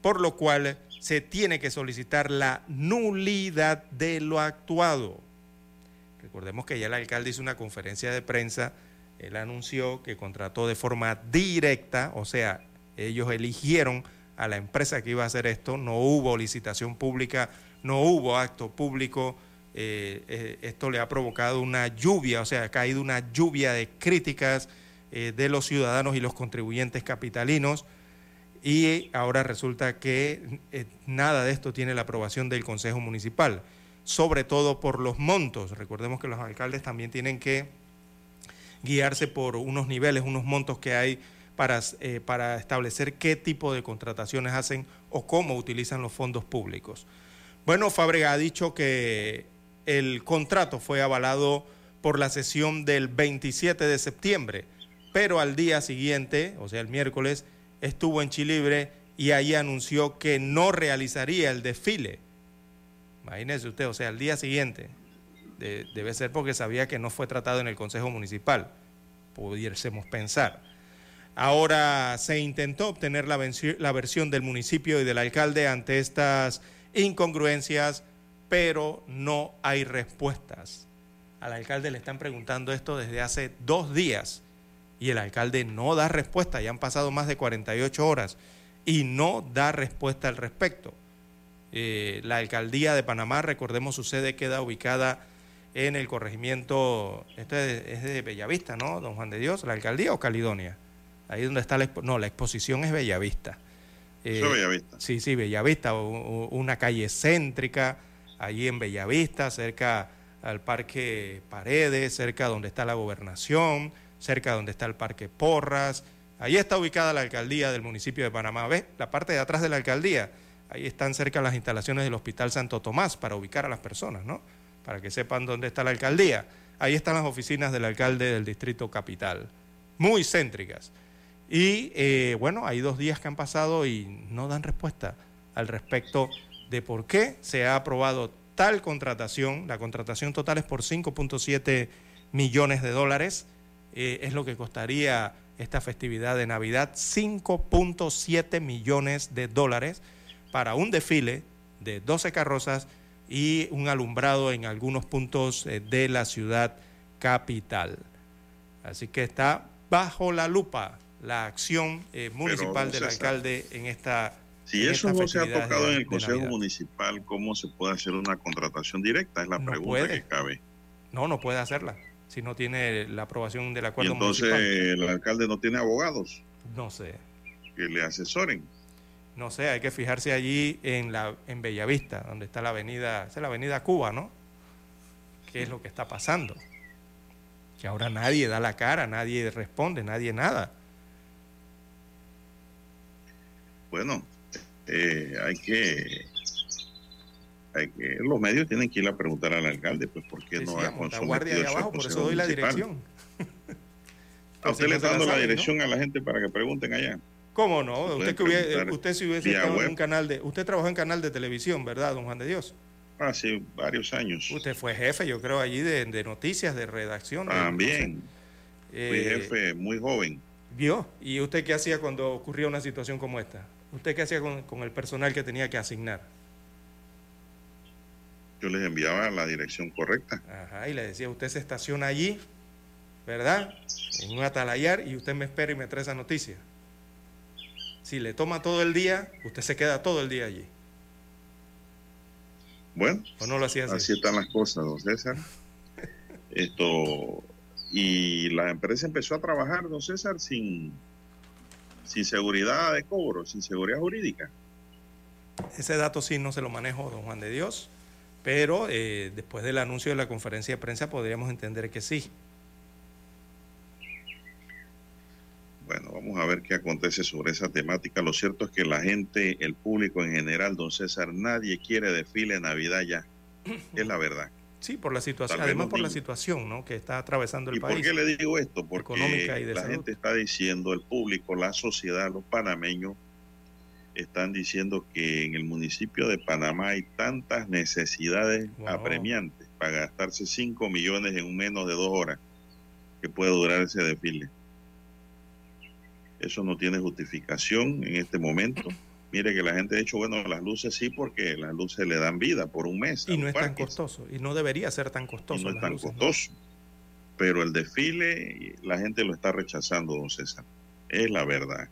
por lo cual se tiene que solicitar la nulidad de lo actuado. Recordemos que ya el alcalde hizo una conferencia de prensa, él anunció que contrató de forma directa, o sea, ellos eligieron a la empresa que iba a hacer esto, no hubo licitación pública, no hubo acto público, eh, eh, esto le ha provocado una lluvia, o sea, ha caído una lluvia de críticas eh, de los ciudadanos y los contribuyentes capitalinos y ahora resulta que nada de esto tiene la aprobación del Consejo Municipal, sobre todo por los montos. Recordemos que los alcaldes también tienen que guiarse por unos niveles, unos montos que hay para, para establecer qué tipo de contrataciones hacen o cómo utilizan los fondos públicos. Bueno, Fábrega ha dicho que el contrato fue avalado por la sesión del 27 de septiembre, pero al día siguiente, o sea, el miércoles, estuvo en Chilibre y ahí anunció que no realizaría el desfile. Imagínese usted, o sea, al día siguiente, de- debe ser porque sabía que no fue tratado en el Consejo Municipal, pudiésemos pensar. Ahora se intentó obtener la versión del municipio y del alcalde ante estas incongruencias, pero no hay respuestas. Al alcalde le están preguntando esto desde hace dos días y el alcalde no da respuesta. Ya han pasado más de 48 horas y no da respuesta al respecto. Eh, la alcaldía de Panamá, recordemos, su sede queda ubicada en el corregimiento, este es de Bellavista, ¿no? Don Juan de Dios, la alcaldía o Caledonia. Ahí donde está la no, la exposición es Bellavista. Es Bellavista. Sí, sí, Bellavista, una calle céntrica, allí en Bellavista, cerca al Parque Paredes, cerca donde está la gobernación, cerca donde está el Parque Porras. Ahí está ubicada la alcaldía del municipio de Panamá. ¿Ves? La parte de atrás de la alcaldía, ahí están cerca las instalaciones del Hospital Santo Tomás para ubicar a las personas, ¿no? Para que sepan dónde está la alcaldía. ahí están las oficinas del alcalde del distrito capital, muy céntricas. Y eh, bueno, hay dos días que han pasado y no dan respuesta al respecto de por qué se ha aprobado tal contratación. La contratación total es por 5.7 millones de dólares. Eh, es lo que costaría esta festividad de Navidad, 5.7 millones de dólares para un desfile de 12 carrozas y un alumbrado en algunos puntos eh, de la ciudad capital. Así que está bajo la lupa la acción eh, municipal del alcalde en esta si eso no se ha tocado en el Consejo Municipal, ¿cómo se puede hacer una contratación directa? Es la pregunta que cabe. No, no puede hacerla si no tiene la aprobación del acuerdo ¿Y entonces el alcalde no tiene abogados? No sé. Que le asesoren. No sé, hay que fijarse allí en la en Bellavista, donde está la avenida, es la avenida Cuba, ¿no? ¿Qué es lo que está pasando? Que ahora nadie da la cara, nadie responde, nadie nada. Bueno, eh, hay que hay que los medios tienen que ir a preguntar al alcalde pues por qué no ha consumido abajo, por eso doy la dirección. A usted le está dando la, dirección a la gente para que pregunten allá cómo no usted que hubiera, usted si hubiese estado en un canal de usted trabajó en canal de televisión verdad don Juan de Dios hace varios años. Usted fue jefe yo creo allí de, noticias de redacción también. fui eh, jefe muy joven. Vio y usted qué hacía cuando ocurría una situación como esta ¿Usted qué hacía con, el personal que tenía que asignar? Yo les enviaba la dirección correcta. Ajá, y le decía, usted se estaciona allí, ¿verdad? En un atalayar y usted me espera y me trae esa noticia. Si le toma todo el día, usted se queda todo el día allí. Bueno, ¿O no lo hacía así? así están las cosas, don César. Esto, y la empresa empezó a trabajar, don César, sin, sin seguridad de cobro, sin seguridad jurídica. Ese dato sí no se lo manejo, don Juan de Dios, pero eh, después del anuncio de la conferencia de prensa podríamos entender que sí. Bueno, vamos a ver qué acontece sobre esa temática. Lo cierto es que la gente, el público en general, don César, nadie quiere desfile de Navidad ya. Es la verdad. Sí, por la situación, además por la situación ¿no? que está atravesando el país. ¿Y por qué le digo esto? Porque la gente está diciendo, el público, la sociedad, los panameños, están diciendo que en el municipio de Panamá hay tantas necesidades apremiantes para gastarse 5 millones en menos de dos horas que puede durar ese desfile. Eso no tiene justificación en este momento. Mire que la gente ha dicho, bueno, las luces sí, porque las luces le dan vida por un mes. Y no es tan costoso, y no debería ser tan costoso. no es tan costoso. Pero el desfile, la gente lo está rechazando, don César. Es la verdad.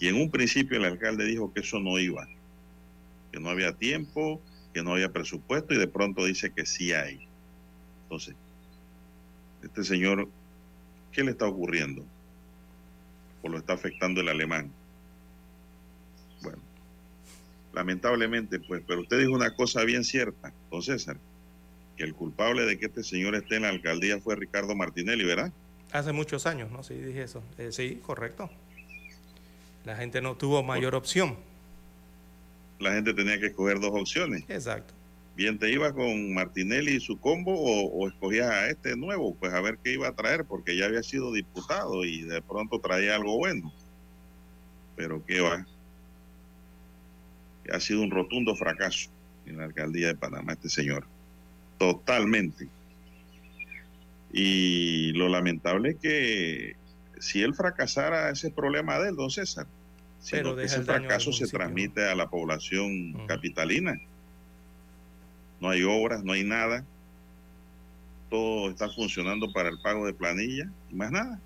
Y en un principio el alcalde dijo que eso no iba, que no había tiempo, que no había presupuesto, y de pronto dice que sí hay. Entonces, este señor, ¿qué le está ocurriendo? ¿O lo está afectando el alemán? Bueno, lamentablemente, pues, pero usted dijo una cosa bien cierta, don César, que el culpable de que este señor esté en la alcaldía fue Ricardo Martinelli, ¿verdad? Hace muchos años, ¿no? Sí, dije eso. Eh, sí, correcto. La gente no tuvo mayor opción. La gente tenía que escoger dos opciones. Exacto. Bien, te iba con Martinelli y su combo o, o escogías a este nuevo, pues a ver qué iba a traer, porque ya había sido diputado y de pronto traía algo bueno. Pero qué va, ha sido un rotundo fracaso en la alcaldía de Panamá este señor. Totalmente. Y lo lamentable es que si él fracasara, ese problema de él, don César. Pero ese fracaso se transmite a la población capitalina. No hay obras, no hay nada. Todo está funcionando para el pago de planilla y más nada.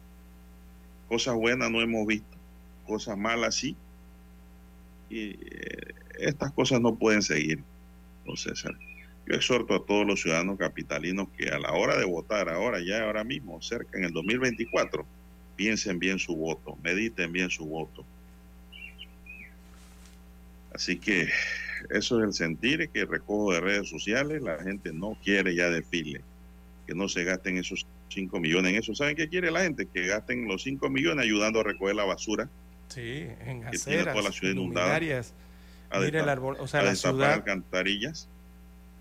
Cosas buenas no hemos visto, cosas malas sí. Y eh, estas cosas no pueden seguir, don César. Yo exhorto a todos los ciudadanos capitalinos que a la hora de votar, ahora ya, ahora mismo, cerca en el 2024, piensen bien su voto, mediten bien su voto. Así que eso es el sentir que recojo de redes sociales. La gente no quiere ya desfile, que no se gasten esos 5 millones en eso. ¿Saben qué quiere la gente? Que gasten los 5 millones ayudando a recoger la basura. Sí, en aceras, toda la ciudad inundada Mire el árbol, o sea, la ciudad. alcantarillas.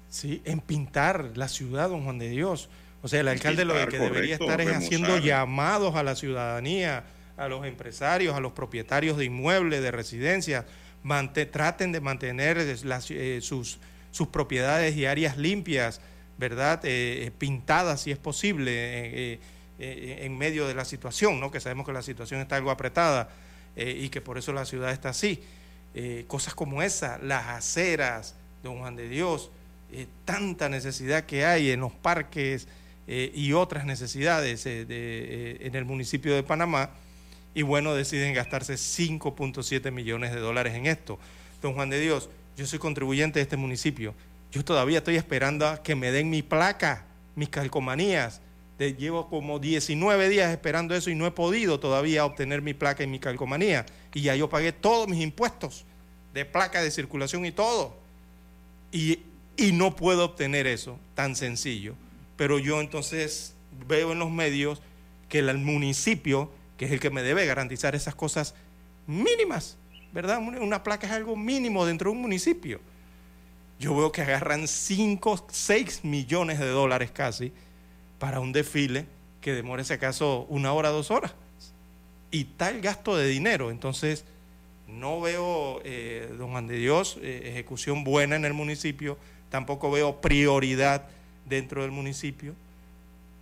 Sí, en pintar la ciudad, don Juan de Dios. O sea, el alcalde lo que debería estar es haciendo llamados a la ciudadanía, a los empresarios, a los propietarios de inmuebles, de residencias, mante- traten de mantener las, eh, sus, sus propiedades y áreas limpias, ¿verdad? Eh, eh, pintadas si es posible eh, en medio de la situación, ¿no? Que sabemos que la situación está algo apretada y que por eso la ciudad está así. Eh, cosas como esa, las aceras, don Juan de Dios, eh, tanta necesidad que hay en los parques eh, y otras necesidades de, en el municipio de Panamá, y bueno, deciden gastarse 5.7 millones de dólares en esto. Don Juan de Dios, yo soy contribuyente de este municipio, yo todavía estoy esperando a que me den mi placa, mis calcomanías. Llevo como 19 días esperando eso y no he podido todavía obtener mi placa y mi calcomanía. Y ya yo pagué todos mis impuestos de placa de circulación y todo. Y, y no puedo obtener eso tan sencillo. Pero yo entonces veo en los medios que el municipio, que es el que me debe garantizar esas cosas mínimas, ¿verdad? Una placa es algo mínimo dentro de un municipio. Yo veo que agarran 5, 6 millones de dólares casi para un desfile que demore, si acaso, una hora, dos horas. Y tal gasto de dinero. Entonces, no veo, eh, don Juan de Dios, eh, ejecución buena en el municipio, tampoco veo prioridad dentro del municipio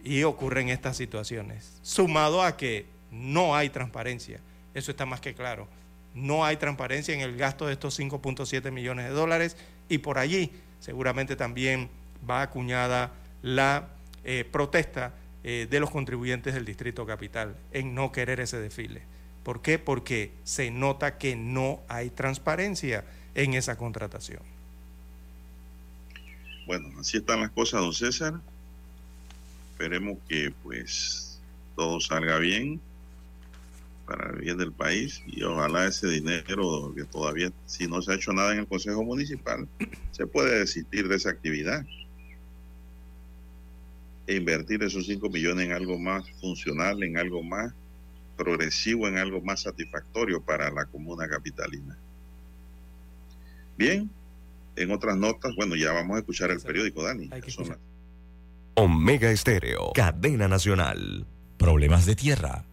y ocurren estas situaciones. Sumado a que no hay transparencia, eso está más que claro. No hay transparencia en el gasto de estos 5.7 millones de dólares y por allí seguramente también va acuñada la eh, protesta eh, de los contribuyentes del Distrito Capital en no querer ese desfile. ¿Por qué? Porque se nota que no hay transparencia en esa contratación. Bueno, así están las cosas, don César. Esperemos que pues todo salga bien para el bien del país y ojalá ese dinero que todavía, si no se ha hecho nada en el Consejo Municipal, se puede desistir de esa actividad e invertir esos 5 millones en algo más funcional, en algo más progresivo, en algo más satisfactorio para la comuna capitalina. Bien, en otras notas, bueno, ya vamos a escuchar el periódico, Dani. Las- Omega Estéreo, cadena nacional. Problemas de tierra,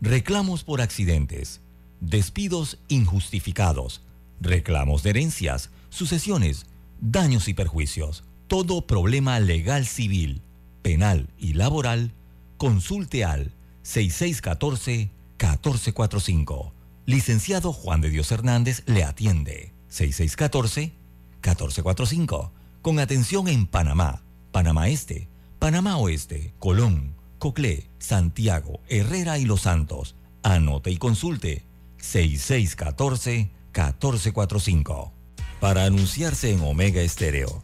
reclamos por accidentes, despidos injustificados, reclamos de herencias, sucesiones, daños y perjuicios. Todo problema legal civil, penal y laboral, consulte al 6614-1445. Licenciado Juan de Dios Hernández le atiende. 6614-1445. Con atención en Panamá, Panamá Este, Panamá Oeste, Colón, Coclé, Santiago, Herrera y Los Santos. Anote y consulte 6614-1445. Para anunciarse en Omega Estéreo,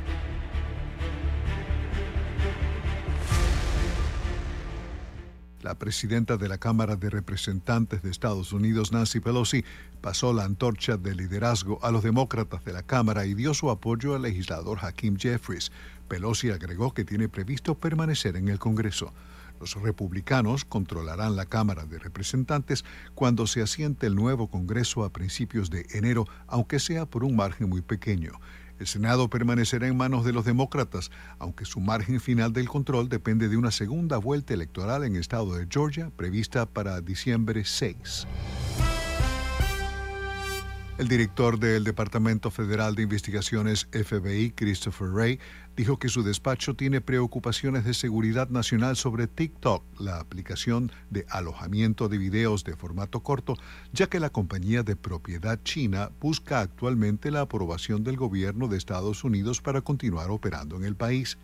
La presidenta de la Cámara de Representantes de Estados Unidos, Nancy Pelosi, pasó la antorcha de liderazgo a los demócratas de la Cámara y dio su apoyo al legislador Hakeem Jeffries. Pelosi agregó que tiene previsto permanecer en el Congreso. Los republicanos controlarán la Cámara de Representantes cuando se asiente el nuevo Congreso a principios de enero, aunque sea por un margen muy pequeño. El Senado permanecerá en manos de los demócratas, aunque su margen final del control depende de una segunda vuelta electoral en el estado de Georgia prevista para diciembre 6. El director del Departamento Federal de Investigaciones FBI, Christopher Wray, dijo que su despacho tiene preocupaciones de seguridad nacional sobre TikTok, la aplicación de alojamiento de videos de formato corto, ya que la compañía de propiedad china busca actualmente la aprobación del gobierno de Estados Unidos para continuar operando en el país.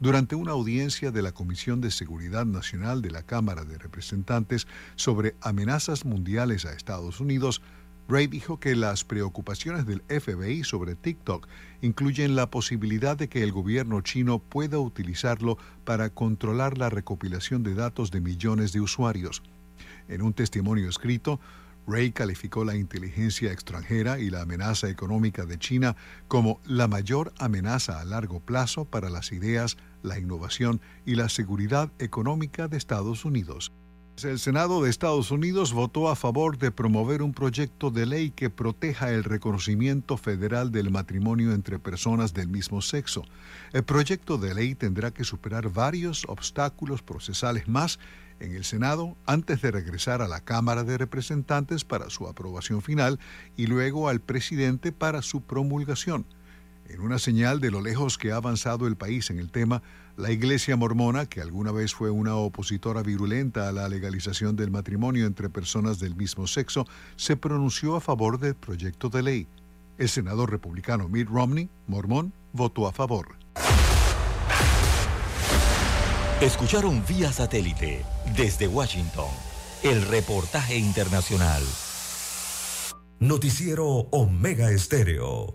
Durante una audiencia de la Comisión de Seguridad Nacional de la Cámara de Representantes sobre amenazas mundiales a Estados Unidos, Ray dijo que las preocupaciones del FBI sobre TikTok incluyen la posibilidad de que el gobierno chino pueda utilizarlo para controlar la recopilación de datos de millones de usuarios. En un testimonio escrito, Ray calificó la inteligencia extranjera y la amenaza económica de China como la mayor amenaza a largo plazo para las ideas, la innovación y la seguridad económica de Estados Unidos. El Senado de Estados Unidos votó a favor de promover un proyecto de ley que proteja el reconocimiento federal del matrimonio entre personas del mismo sexo. El proyecto de ley tendrá que superar varios obstáculos procesales más en el Senado antes de regresar a la Cámara de Representantes para su aprobación final y luego al presidente para su promulgación. En una señal de lo lejos que ha avanzado el país en el tema, la Iglesia Mormona, que alguna vez fue una opositora virulenta a la legalización del matrimonio entre personas del mismo sexo, se pronunció a favor del proyecto de ley. El senador republicano Mitt Romney, mormón, votó a favor. Escucharon vía satélite desde Washington el reportaje internacional. Noticiero Omega Estéreo.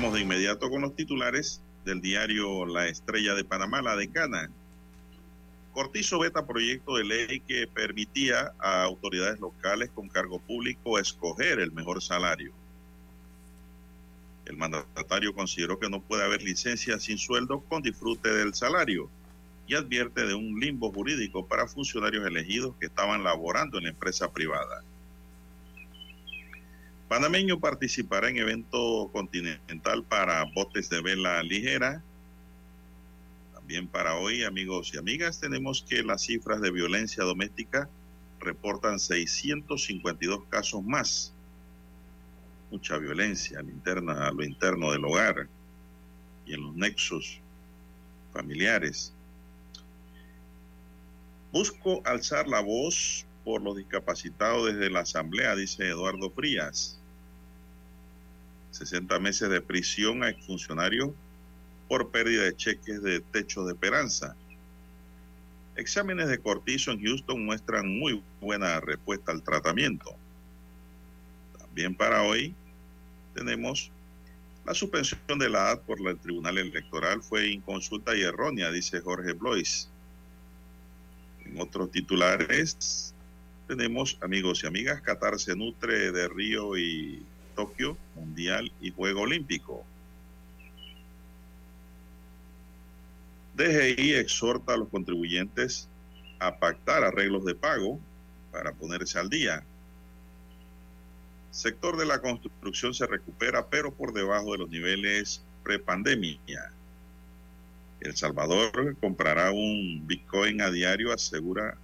Vamos de inmediato con los titulares del diario La Estrella de Panamá, la decana. Cortizo veta proyecto de ley que permitía a autoridades locales con cargo público escoger el mejor salario. El mandatario consideró que no puede haber licencia sin sueldo con disfrute del salario y advierte de un limbo jurídico para funcionarios elegidos que estaban laborando en la empresa privada. Panameño participará en evento continental para botes de vela ligera. También para hoy, amigos y amigas, tenemos que las cifras de violencia doméstica reportan 652 casos más. Mucha violencia a lo interno, a lo interno del hogar y en los nexos familiares. Busco alzar la voz por los discapacitados desde la Asamblea, dice Eduardo Frías. 60 meses de prisión a exfuncionarios por pérdida de cheques de techo de esperanza. Exámenes de cortizo en Houston muestran muy buena respuesta al tratamiento. También para hoy tenemos la suspensión de la AD por el Tribunal Electoral fue inconsulta y errónea, dice Jorge Blois. En otros titulares tenemos, amigos y amigas, Qatar se nutre de Río y Tokio, Mundial y Juego Olímpico. DGI exhorta a los contribuyentes a pactar arreglos de pago para ponerse al día. Sector de la construcción se recupera, pero por debajo de los niveles prepandemia. El Salvador comprará un Bitcoin a diario, asegura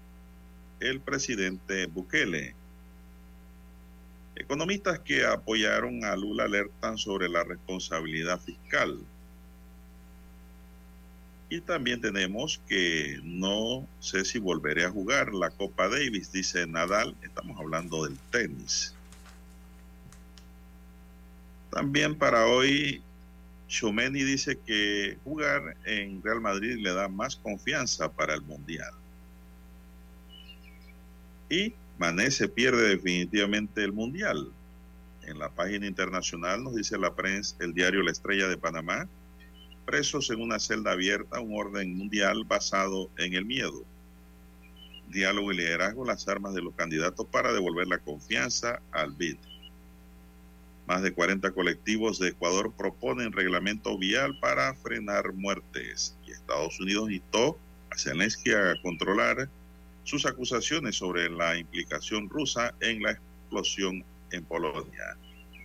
el presidente Bukele. Economistas que apoyaron a Lula alertan sobre la responsabilidad fiscal. Y también tenemos que no sé si volveré a jugar la Copa Davis, dice Nadal. Estamos hablando del tenis. También para hoy, Chomeni dice que jugar en Real Madrid le da más confianza para el Mundial. Y Mané se pierde definitivamente el Mundial. En la página internacional nos dice la prensa, el diario La Estrella de Panamá, presos en una celda abierta, un orden mundial basado en el miedo. Diálogo y liderazgo, las armas de los candidatos para devolver la confianza al BID. Más de 40 colectivos de Ecuador proponen reglamento vial para frenar muertes. Y Estados Unidos instó a Zelensky a controlar sus acusaciones sobre la implicación rusa en la explosión en Polonia.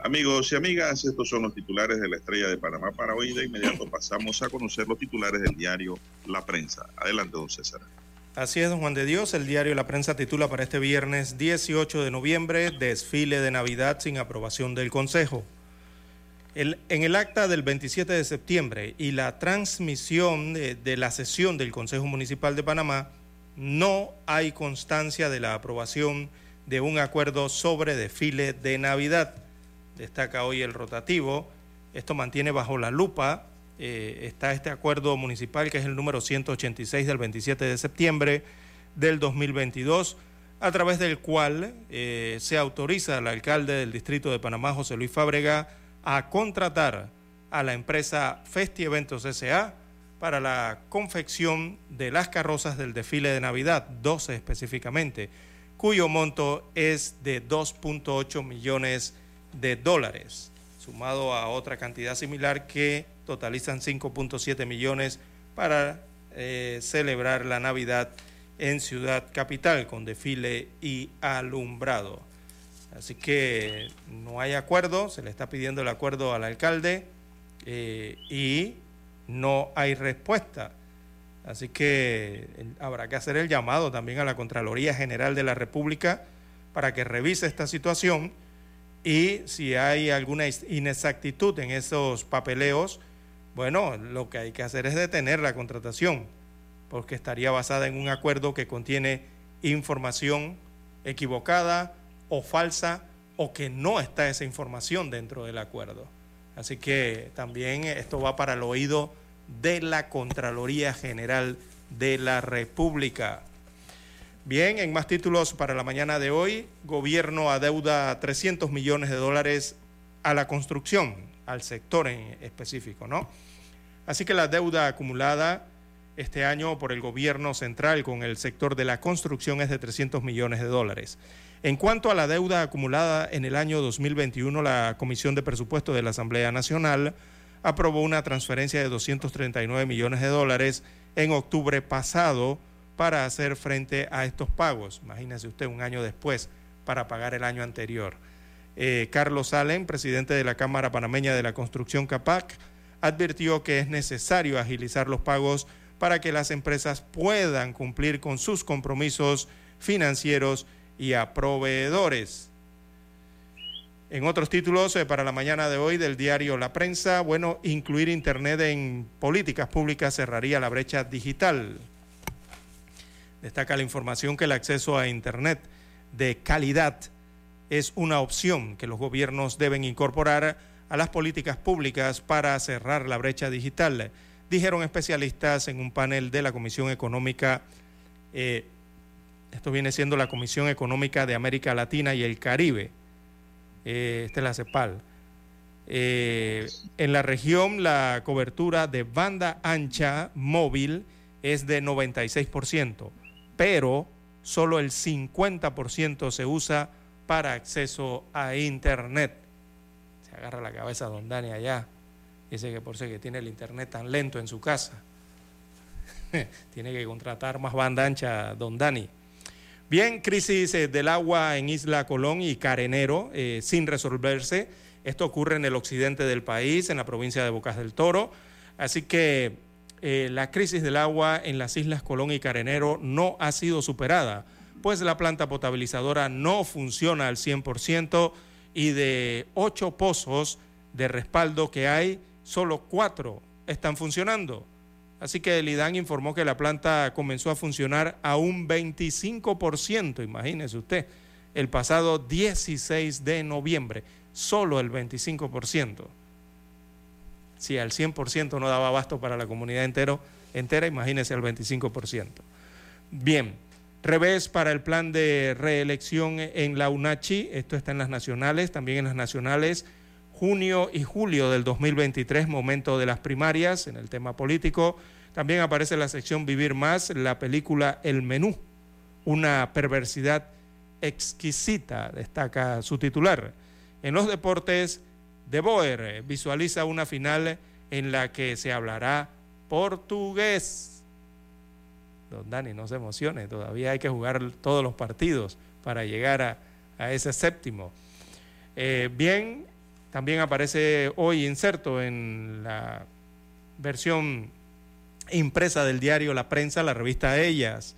Amigos y amigas, estos son los titulares de la Estrella de Panamá para hoy. De inmediato pasamos a conocer los titulares del diario La Prensa. Adelante, don César. Así es, don Juan de Dios. El diario La Prensa titula para este viernes 18 de noviembre, desfile de Navidad sin aprobación del Consejo. En el acta del 27 de septiembre y la transmisión de la sesión del Consejo Municipal de Panamá, no hay constancia de la aprobación de un acuerdo sobre desfile de Navidad. Destaca hoy el rotativo. Esto mantiene bajo la lupa. Eh, está este acuerdo municipal que es el número 186 del 27 de septiembre del 2022, a través del cual eh, se autoriza al alcalde del distrito de Panamá, José Luis Fábrega, a contratar a la empresa Festi Eventos S.A. para la confección de las carrozas del desfile de Navidad, 12 específicamente, cuyo monto es de 2.8 millones de dólares, sumado a otra cantidad similar que totalizan 5.7 millones para eh, celebrar la Navidad en Ciudad Capital con desfile y alumbrado. Así que no hay acuerdo, se le está pidiendo el acuerdo al alcalde eh, y no hay respuesta. Así que habrá que hacer el llamado también a la Contraloría General de la República para que revise esta situación y si hay alguna inexactitud en esos papeleos, bueno, lo que hay que hacer es detener la contratación, porque estaría basada en un acuerdo que contiene información equivocada o falsa o que no está esa información dentro del acuerdo. Así que también esto va para el oído de la Contraloría General de la República. Bien, en más títulos para la mañana de hoy, gobierno adeuda 300 millones de dólares a la construcción, al sector en específico, ¿no? Así que la deuda acumulada este año por el gobierno central con el sector de la construcción es de 300 millones de dólares. En cuanto a la deuda acumulada en el año 2021, la Comisión de Presupuesto de la Asamblea Nacional aprobó una transferencia de 239 millones de dólares en octubre pasado para hacer frente a estos pagos. Imagínese usted un año después para pagar el año anterior. Eh, Carlos Allen, presidente de la Cámara Panameña de la Construcción CAPAC, advirtió que es necesario agilizar los pagos para que las empresas puedan cumplir con sus compromisos financieros y a proveedores. En otros títulos eh, para la mañana de hoy del diario La Prensa, bueno, incluir Internet en políticas públicas cerraría la brecha digital. Destaca la información que el acceso a Internet de calidad es una opción que los gobiernos deben incorporar a las políticas públicas para cerrar la brecha digital, dijeron especialistas en un panel de la Comisión Económica, eh, esto viene siendo la Comisión Económica de América Latina y el Caribe, eh, esta es la CEPAL. Eh, en la región la cobertura de banda ancha móvil es de 96% pero solo el 50% se usa para acceso a Internet. Se agarra la cabeza don Dani allá. Dice que por ser que tiene el Internet tan lento en su casa, tiene que contratar más banda ancha don Dani. Bien, crisis eh, del agua en Isla Colón y Carenero eh, sin resolverse. Esto ocurre en el occidente del país, en la provincia de Bocas del Toro. Así que eh, la crisis del agua en las islas Colón y Carenero no ha sido superada, pues la planta potabilizadora no funciona al 100% y de ocho pozos de respaldo que hay, solo cuatro están funcionando. Así que el IDAN informó que la planta comenzó a funcionar a un 25%, imagínese usted, el pasado 16 de noviembre, solo el 25% si al 100% no daba abasto para la comunidad entero, entera, imagínese al 25%. Bien, Revés para el plan de reelección en la UNACHI, esto está en las nacionales, también en las nacionales, junio y julio del 2023, momento de las primarias en el tema político. También aparece la sección Vivir Más la película El Menú, una perversidad exquisita, destaca su titular. En los deportes, De Boer visualiza una final en la que se hablará portugués. Don Dani, no se emocione, todavía hay que jugar todos los partidos para llegar a, ese séptimo. Eh, bien, también aparece hoy inserto en la versión impresa del diario La Prensa, la revista Ellas.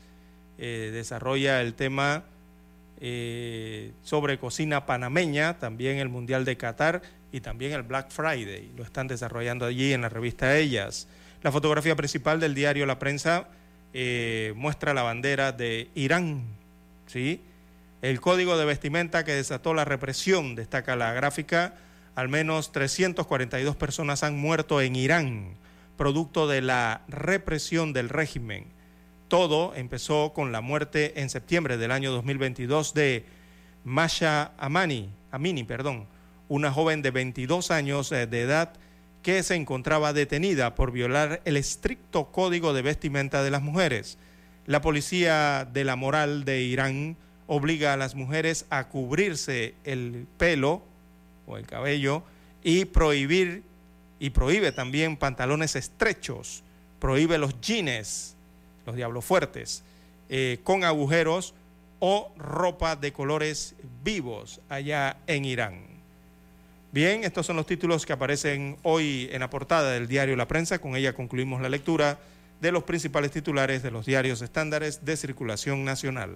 Eh, desarrolla el tema eh, sobre cocina panameña, también el Mundial de Qatar y también el Black Friday. Lo están desarrollando allí en la revista Ellas. La fotografía principal del diario La Prensa eh, muestra la bandera de Irán. ¿sí? El código de vestimenta que desató la represión, destaca la gráfica, al menos 342 personas han muerto en Irán, producto de la represión del régimen todo empezó con la muerte en septiembre del año 2022 de Masha Amani, Amini, perdón, una joven de 22 años eh, de edad que se encontraba detenida por violar el estricto código de vestimenta de las mujeres. La policía de la moral de Irán obliga a las mujeres a cubrirse el pelo el cabello y prohibir y prohíbe también pantalones estrechos, prohíbe los jeans los diablos fuertes, eh, con agujeros o ropa de colores vivos allá en Irán. Bien, estos son los títulos que aparecen hoy en la portada del diario La Prensa. Con ella concluimos la lectura de los principales titulares de los diarios estándares de circulación nacional.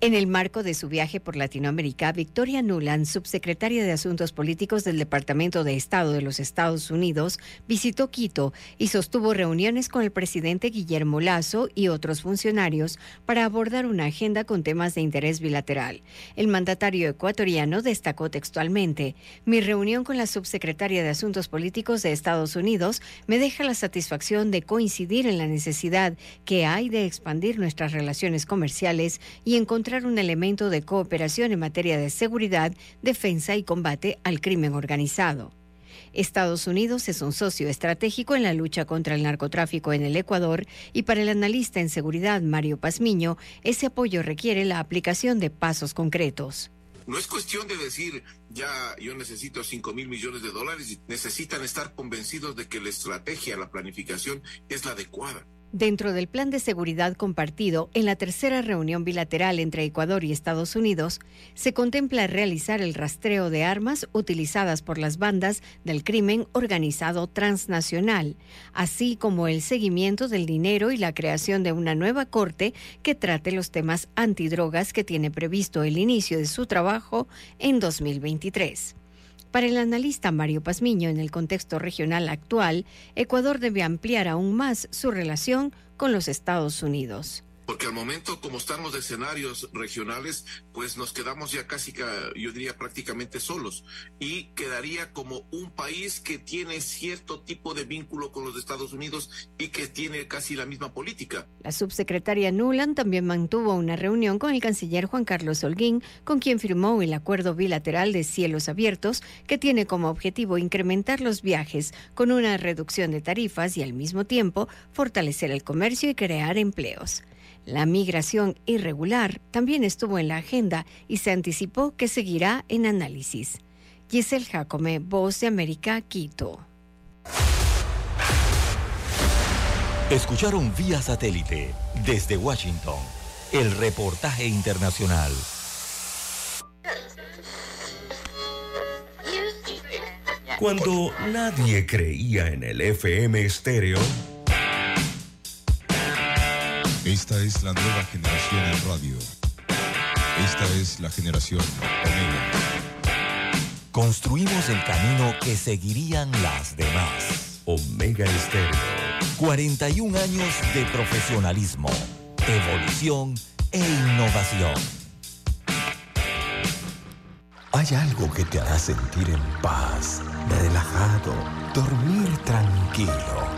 En el marco de su viaje por Latinoamérica, Victoria Nuland, subsecretaria de Asuntos Políticos del Departamento de Estado de los Estados Unidos, visitó Quito y sostuvo reuniones con el presidente Guillermo Lazo y otros funcionarios para abordar una agenda con temas de interés bilateral. El mandatario ecuatoriano destacó textualmente, mi reunión con la subsecretaria de Asuntos Políticos de Estados Unidos me deja la satisfacción de coincidir en la necesidad que hay de expandir nuestras relaciones comerciales y encontrar un elemento de cooperación en materia de seguridad, defensa y combate al crimen organizado. Estados Unidos es un socio estratégico en la lucha contra el narcotráfico en el Ecuador y para el analista en seguridad Mario Pazmiño, ese apoyo requiere la aplicación de pasos concretos. No es cuestión de decir, ya yo necesito 5 mil millones de dólares, necesitan estar convencidos de que la estrategia, la planificación es la adecuada. Dentro del Plan de Seguridad Compartido, en la tercera reunión bilateral entre Ecuador y Estados Unidos, se contempla realizar el rastreo de armas utilizadas por las bandas del crimen organizado transnacional, así como el seguimiento del dinero y la creación de una nueva corte que trate los temas antidrogas que tiene previsto el inicio de su trabajo en 2023. Para el analista Mario Pazmiño, en el contexto regional actual, Ecuador debe ampliar aún más su relación con los Estados Unidos. Porque al momento como están los escenarios regionales, pues nos quedamos ya casi, yo diría prácticamente solos y quedaría como un país que tiene cierto tipo de vínculo con los Estados Unidos y que tiene casi la misma política. La subsecretaria Nuland también mantuvo una reunión con el canciller Juan Carlos Holguín, con quien firmó el acuerdo bilateral de cielos abiertos que tiene como objetivo incrementar los viajes con una reducción de tarifas y al mismo tiempo fortalecer el comercio y crear empleos. La migración irregular también estuvo en la agenda y se anticipó que seguirá en análisis. Giselle Jacome, Voz de América, Quito. Escucharon vía satélite desde Washington el reportaje internacional. Cuando nadie creía en el FM estéreo. Esta es la nueva generación en radio. Esta es la generación Omega. Construimos el camino que seguirían las demás. Omega Estéreo. 41 años de profesionalismo, evolución e innovación. Hay algo que te hará sentir en paz, relajado, dormir tranquilo.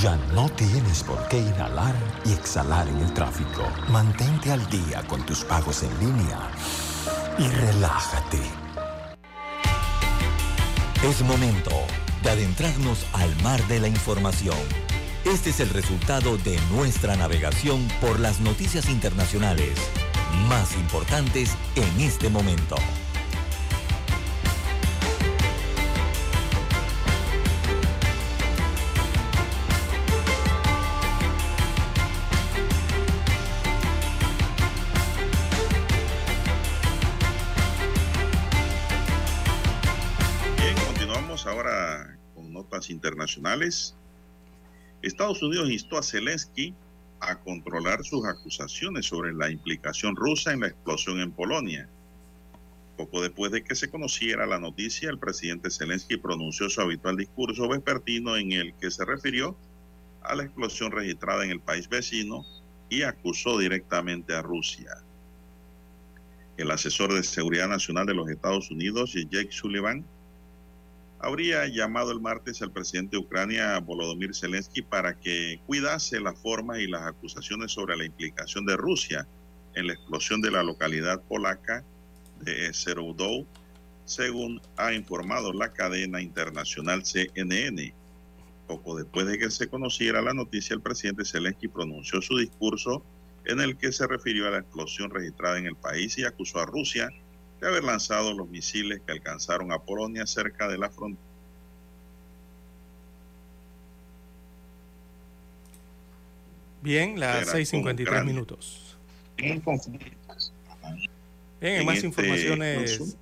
Ya no tienes por qué inhalar y exhalar en el tráfico. Mantente al día con tus pagos en línea y relájate. Es momento de adentrarnos al mar de la información. Este es el resultado de nuestra navegación por las noticias internacionales más importantes en este momento. Estados Unidos instó a Zelensky a controlar sus acusaciones sobre la implicación rusa en la explosión en Polonia. Poco después de que se conociera la noticia, el presidente Zelensky pronunció su habitual discurso vespertino en el que se refirió a la explosión registrada en el país vecino y acusó directamente a Rusia. El asesor de Seguridad Nacional de los Estados Unidos, Jake Sullivan, habría llamado el martes al presidente de Ucrania, Volodymyr Zelensky, para que cuidase la forma y las acusaciones sobre la implicación de Rusia en la explosión de la localidad polaca de Seroudou, según ha informado la cadena internacional CNN. Poco después de que se conociera la noticia, el presidente Zelensky pronunció su discurso en el que se refirió a la explosión registrada en el país y acusó a Rusia de haber lanzado los misiles que alcanzaron a Polonia cerca de la frontera. Bien, las 6.53 minutos. Bien, en más este informaciones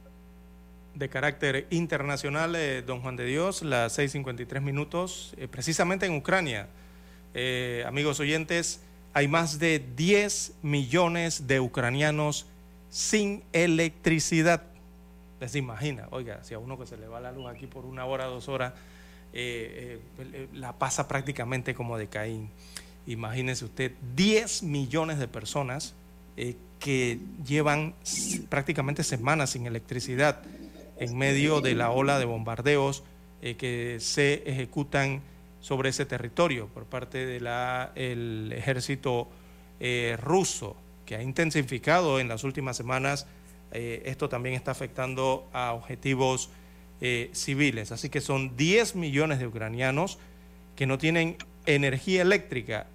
de carácter internacional, eh, don Juan de Dios, las 6.53 minutos, eh, precisamente en Ucrania. Eh, amigos oyentes, hay más de 10 millones de ucranianos sin electricidad. Les imagina, oiga, si a uno que se le va la luz aquí por una hora, dos horas, eh, eh, la pasa prácticamente como de Caín. Imagínese usted 10 millones de personas eh, que llevan prácticamente semanas sin electricidad en medio de la ola de bombardeos que se ejecutan sobre ese territorio por parte del ejército ruso que ha intensificado en las últimas semanas. Eh, esto también está afectando a objetivos eh, civiles. Así que son 10 millones de ucranianos que no tienen energía eléctrica.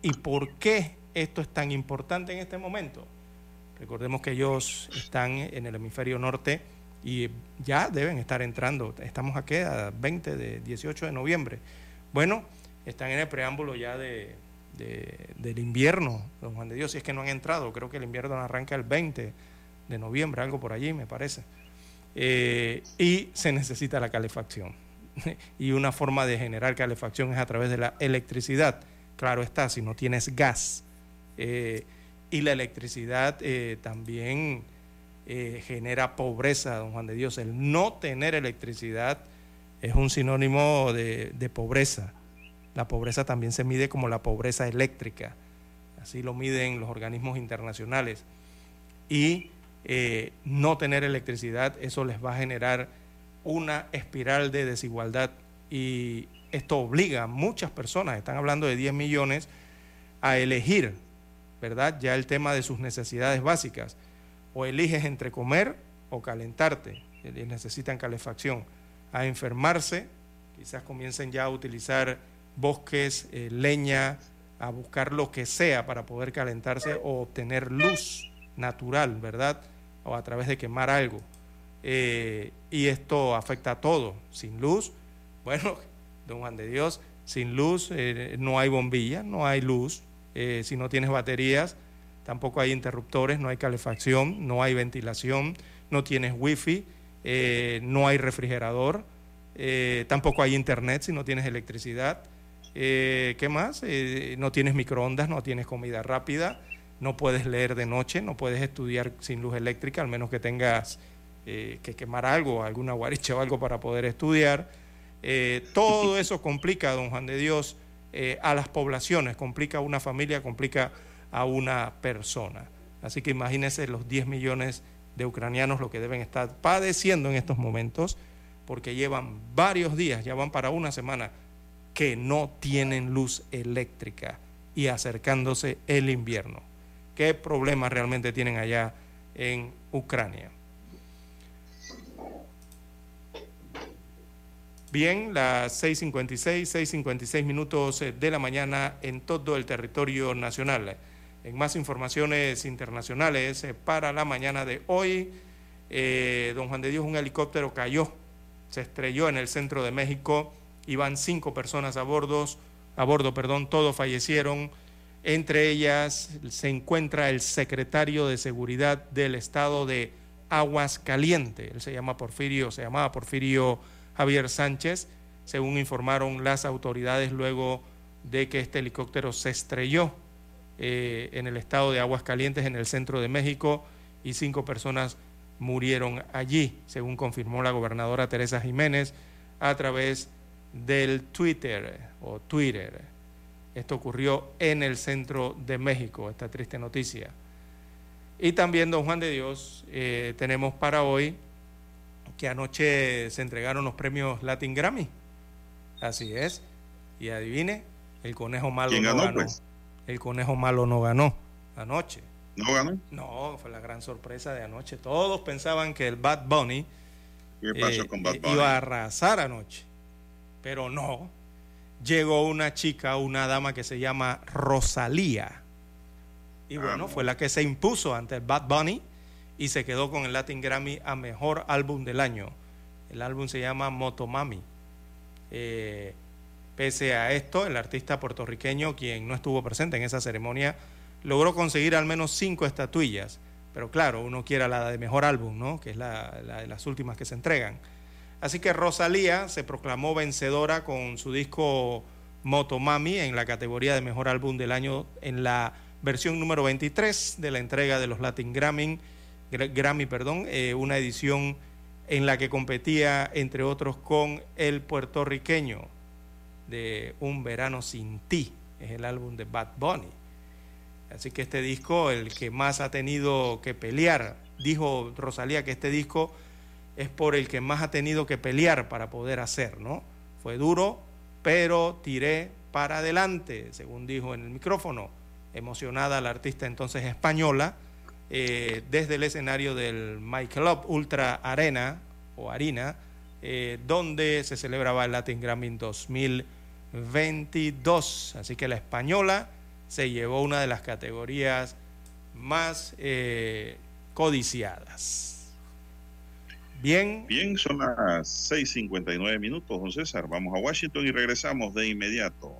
¿Y por qué esto es tan importante en este momento? Recordemos que ellos están en el hemisferio norte y ya deben estar entrando. Estamos aquí a 20 de 18 de noviembre. Bueno, están en el preámbulo ya de, del invierno, don Juan de Dios, si es que no han entrado, creo que el invierno arranca el 20 de noviembre, algo por allí, me parece. eh, y se necesita la calefacción. y una forma de generar calefacción es a través de la electricidad. Claro está, si no tienes gas. Eh, y la electricidad eh, también genera pobreza, don Juan de Dios. El no tener electricidad es un sinónimo de, de pobreza. La pobreza también se mide como la pobreza eléctrica. Así lo miden los organismos internacionales. Y eh, no tener electricidad, eso les va a generar una espiral de desigualdad y esto obliga a muchas personas, están hablando de 10 millones, a elegir, ¿verdad? Ya el tema de sus necesidades básicas. O eliges entre comer o calentarte, necesitan calefacción, a enfermarse, quizás comiencen ya a utilizar bosques, eh, leña, a buscar lo que sea para poder calentarse o obtener luz natural, ¿verdad? O a través de quemar algo. Eh, y esto afecta a todo. Sin luz, bueno, don Juan de Dios, sin luz eh, no hay bombilla, no hay luz. Si no tienes baterías, tampoco hay interruptores, no hay calefacción, no hay ventilación, no tienes wifi, no hay refrigerador, tampoco hay internet si no tienes electricidad. ¿Qué más? no tienes microondas, no tienes comida rápida no puedes leer de noche, no puedes estudiar sin luz eléctrica, al menos que tengas eh, que quemar algo, alguna guaricha o algo para poder estudiar. Eh, todo eso complica, don Juan de Dios, eh, a las poblaciones, complica a una familia, complica a una persona. Así que imagínense los 10 millones de ucranianos lo que deben estar padeciendo en estos momentos, porque llevan varios días, ya van para una semana, que no tienen luz eléctrica y acercándose el invierno qué problemas realmente tienen allá en Ucrania. Bien, las 6.56, 6.56 minutos eh, de la mañana en todo el territorio nacional. En más informaciones internacionales eh, para la mañana de hoy, eh, don Juan de Dios, un helicóptero cayó, se estrelló en el centro de México, iban cinco personas a bordo, a bordo, perdón, todos fallecieron, entre ellas se encuentra el secretario de Seguridad del Estado de Aguascaliente. Él se llama Porfirio, se llamaba Porfirio Javier Sánchez, según informaron las autoridades luego de que este helicóptero se estrelló eh, en el estado de Aguascalientes, en el centro de México, y cinco personas murieron allí, según confirmó la gobernadora Teresa Jiménez a través del Twitter o Twitter. Esto ocurrió en el centro de México, esta triste noticia. Y también, don Juan de Dios, eh, tenemos para hoy que anoche se entregaron los premios Latin Grammy. Así es. Y adivine, el conejo malo no ganó. Pues? El conejo malo no ganó anoche. ¿No ganó? No, fue la gran sorpresa de anoche. Todos pensaban que el Bad Bunny, ¿Qué pasó con Bad eh, Bunny? iba a arrasar anoche. Pero no, llegó una chica, una dama que se llama Rosalía. Y bueno, fue la que se impuso ante el Bad Bunny y se quedó con el Latin Grammy a mejor álbum del año. El álbum se llama Motomami. Eh, pese a esto, el artista puertorriqueño, quien no estuvo presente en esa ceremonia, logró conseguir al menos cinco estatuillas. Pero claro, uno quiere la de mejor álbum, ¿no? que es la de las últimas que se entregan. Así que Rosalía se proclamó vencedora con su disco Motomami en la categoría de mejor álbum del año en la versión número 23 de la entrega de los Latin Grammy, Grammy perdón, eh, una edición en la que competía entre otros con el puertorriqueño de Un verano sin ti, es el álbum de Bad Bunny. Así que este disco, el que más ha tenido que pelear, dijo Rosalía que este disco es por el que más ha tenido que pelear para poder hacer, ¿no? Fue duro, pero tiré para adelante, según dijo en el micrófono, emocionada la artista entonces española, eh, desde el escenario del Michael Up Ultra Arena o Arena, eh, donde se celebraba el Latin Grammy 2022. Así que la española se llevó una de las categorías más eh, codiciadas. Bien. Bien, son las 6:59 minutos, don César. Vamos a Washington y regresamos de inmediato.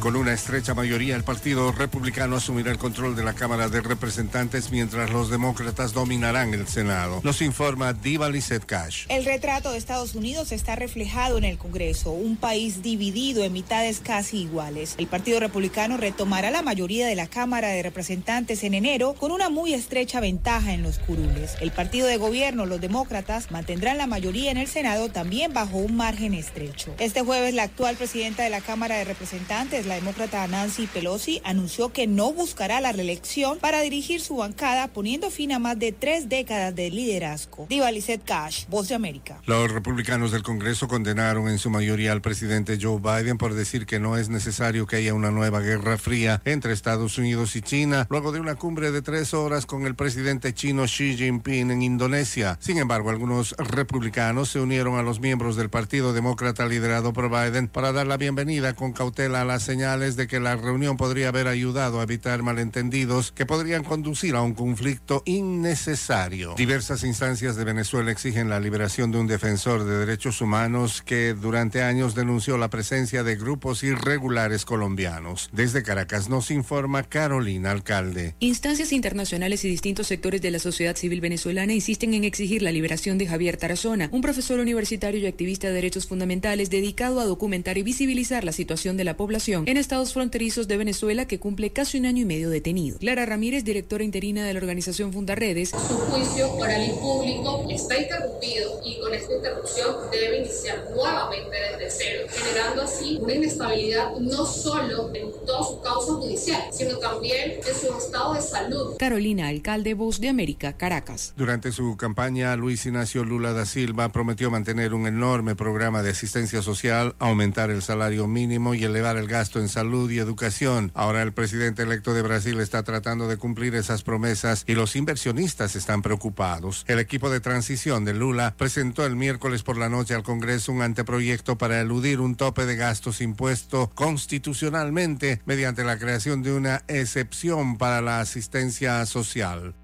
Con una estrecha mayoría, el Partido Republicano asumirá el control de la Cámara de Representantes mientras los demócratas dominarán el Senado. Nos informa Diva Lizette Cash. El retrato de Estados Unidos está reflejado en el Congreso, un país dividido en mitades casi iguales. El Partido Republicano retomará la mayoría de la Cámara de Representantes en enero con una muy estrecha ventaja en los curules. El partido de gobierno, los demócratas, mantendrán la mayoría en el Senado también bajo un margen estrecho. Este jueves, la actual presidenta de la Cámara de Representantes, la demócrata Nancy Pelosi anunció que no buscará la reelección para dirigir su bancada, poniendo fin a más de tres décadas de liderazgo. Diva Lizette Cash, Voz de América. Los republicanos del Congreso condenaron en su mayoría al presidente Joe Biden por decir que no es necesario que haya una nueva guerra fría entre Estados Unidos y China, luego de una cumbre de tres horas con el presidente chino Xi Jinping en Indonesia. Sin embargo, algunos republicanos se unieron a los miembros del Partido Demócrata liderado por Biden para dar la bienvenida con cautela a las señales de que la reunión podría haber ayudado a evitar malentendidos que podrían conducir a un conflicto innecesario. Diversas instancias de Venezuela exigen la liberación de un defensor de derechos humanos que durante años denunció la presencia de grupos irregulares colombianos. Desde Caracas nos informa Carolina Alcalde. Instancias internacionales y distintos sectores de la sociedad civil venezolana insisten en exigir la liberación de Javier Tarazona, un profesor universitario y activista de derechos fundamentales dedicado a documentar y visibilizar la situación de la población en estados fronterizos de Venezuela que cumple casi un año y medio detenido. Clara Ramírez, directora interina de la organización Fundaredes. Su juicio oral y público está interrumpido y con esta interrupción debe iniciar nuevamente desde cero, generando así una inestabilidad no solo en toda su causa judicial, sino también en su estado de salud. Carolina, alcalde Voz de América, Caracas. Durante su campaña, Luis Ignacio Lula da Silva prometió mantener un enorme programa de asistencia social, aumentar el salario mínimo y elevar el gasto en salud y educación. Ahora el presidente electo de Brasil está tratando de cumplir esas promesas y los inversionistas están preocupados. El equipo de transición de Lula presentó el miércoles por la noche al Congreso un anteproyecto para eludir un tope de gastos impuesto constitucionalmente mediante la creación de una excepción para la asistencia social.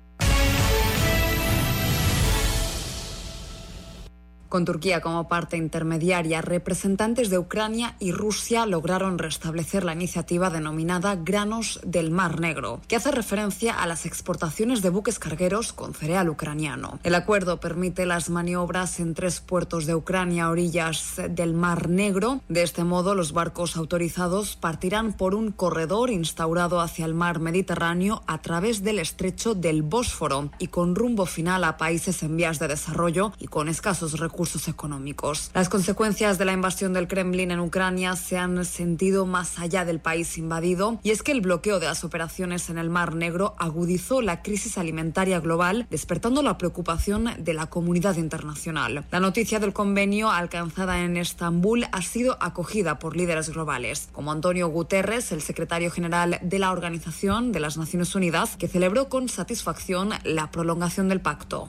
Con Turquía como parte intermediaria, representantes de Ucrania y Rusia lograron restablecer la iniciativa denominada Granos del Mar Negro, que hace referencia a las exportaciones de buques cargueros con cereal ucraniano. El acuerdo permite las maniobras en tres puertos de Ucrania orillas del Mar Negro. De este modo, los barcos autorizados partirán por un corredor instaurado hacia el mar Mediterráneo a través del estrecho del Bósforo y con rumbo final a países en vías de desarrollo y con escasos recursos económicos. Las consecuencias de la invasión del Kremlin en Ucrania se han sentido más allá del país invadido y es que el bloqueo de las operaciones en el Mar Negro agudizó la crisis alimentaria global, despertando la preocupación de la comunidad internacional. La noticia del convenio alcanzada en Estambul ha sido acogida por líderes globales, como Antonio Guterres, el secretario general de la Organización de las Naciones Unidas, que celebró con satisfacción la prolongación del pacto.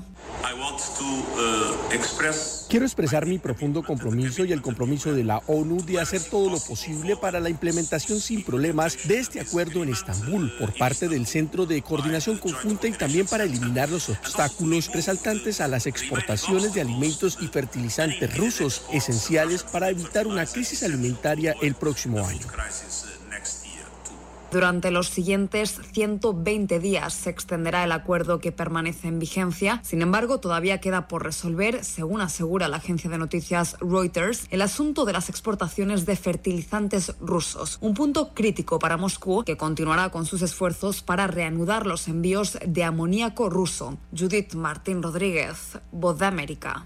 Quiero expresar mi profundo compromiso y el compromiso de la ONU de hacer todo lo posible para la implementación sin problemas de este acuerdo en Estambul por parte del Centro de Coordinación Conjunta y también para eliminar los obstáculos resaltantes a las exportaciones de alimentos y fertilizantes rusos esenciales para evitar una crisis alimentaria el próximo año. Durante los siguientes 120 días se extenderá el acuerdo que permanece en vigencia. Sin embargo, todavía queda por resolver, según asegura la agencia de noticias Reuters, el asunto de las exportaciones de fertilizantes rusos, un punto crítico para Moscú que continuará con sus esfuerzos para reanudar los envíos de amoníaco ruso. Judith Martín Rodríguez, Voz de América.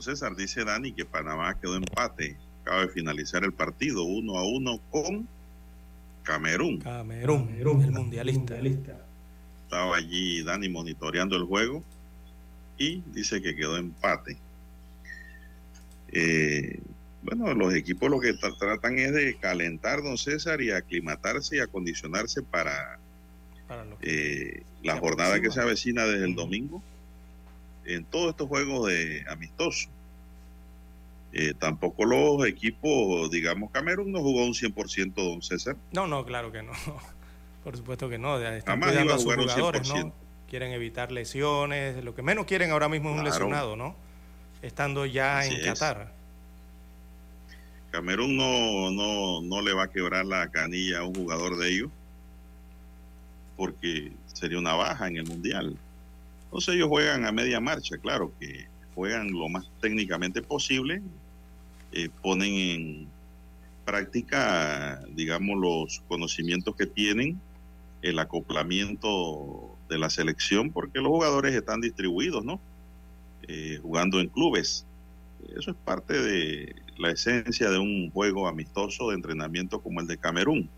Don César dice Dani que Panamá quedó empate. Acaba de finalizar el partido uno a uno con Camerún. Camerún, el mundialista. Estaba allí Dani monitoreando el juego y dice que quedó empate. Eh, bueno, los equipos lo que tra- tratan es de calentar, don César, y aclimatarse y acondicionarse para Para lo eh, la jornada que se avecina desde el domingo en todos estos juegos de amistosos. Eh, tampoco los equipos, digamos, Camerún no jugó un 100%, don César. No, no, claro que no. Por supuesto que no. Están Jamás cuidando iba a a sus jugadores, 100%. ¿no? Quieren evitar lesiones. Lo que menos quieren ahora mismo es un Claro. lesionado, ¿no? Estando ya Así en es. Qatar. Camerún no, no, no le va a quebrar la canilla a un jugador de ellos porque sería una baja en el Mundial. Entonces ellos juegan a media marcha, claro que juegan lo más técnicamente posible, eh, ponen en práctica, digamos, los conocimientos que tienen, el acoplamiento de la selección, porque los jugadores están distribuidos, ¿no? Eh, jugando en clubes. Eso es parte de la esencia de un juego amistoso de entrenamiento como el de Camerún.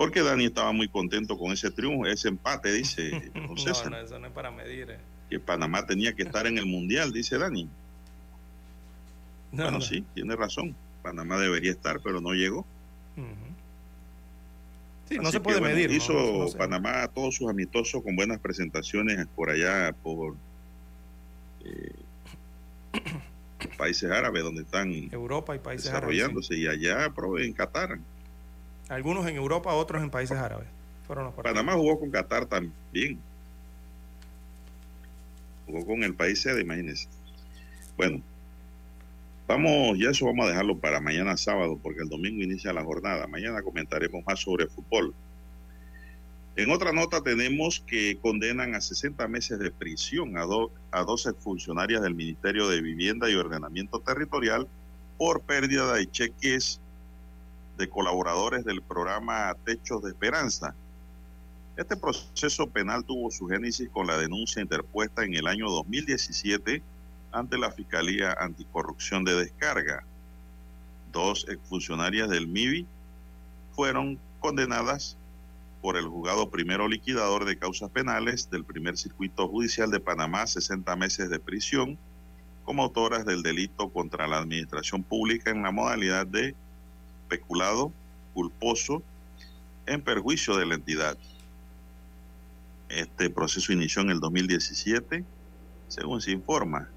Porque Dani estaba muy contento con ese triunfo, ese empate, dice No, no, eso no es para medir. eh. que Panamá tenía que estar en el Mundial, dice Dani. No, bueno, no. sí, tiene razón. Panamá debería estar, pero no llegó. Ujú. Sí, no Así se que, puede bueno, medir. ¿no? Hizo No se- Panamá todos sus amistosos con buenas presentaciones por allá, por eh, países árabes, donde están Europa y países árabes. sí. desarrollándose, y allá en Qatar. Algunos en Europa, otros en países árabes. Panamá jugó con Qatar también. Jugó con el país sede, imagínense. Bueno, vamos, ya eso vamos a dejarlo para mañana sábado, porque el domingo inicia la jornada. Mañana comentaremos más sobre fútbol. En otra nota tenemos que condenan a 60 meses de prisión a, do- a dos funcionarias del Ministerio de Vivienda y Ordenamiento Territorial por pérdida de cheques de colaboradores del programa Techos de Esperanza. Este proceso penal tuvo su génesis con la denuncia interpuesta en el año 2017 ante la Fiscalía Anticorrupción de Descarga. Dos exfuncionarias del MIBI fueron condenadas por el juzgado primero liquidador de causas penales del primer circuito judicial de Panamá 60 meses de prisión como autoras del delito contra la administración pública en la modalidad de peculado culposo en perjuicio de la entidad. Este proceso inició en el 2017, según se informa.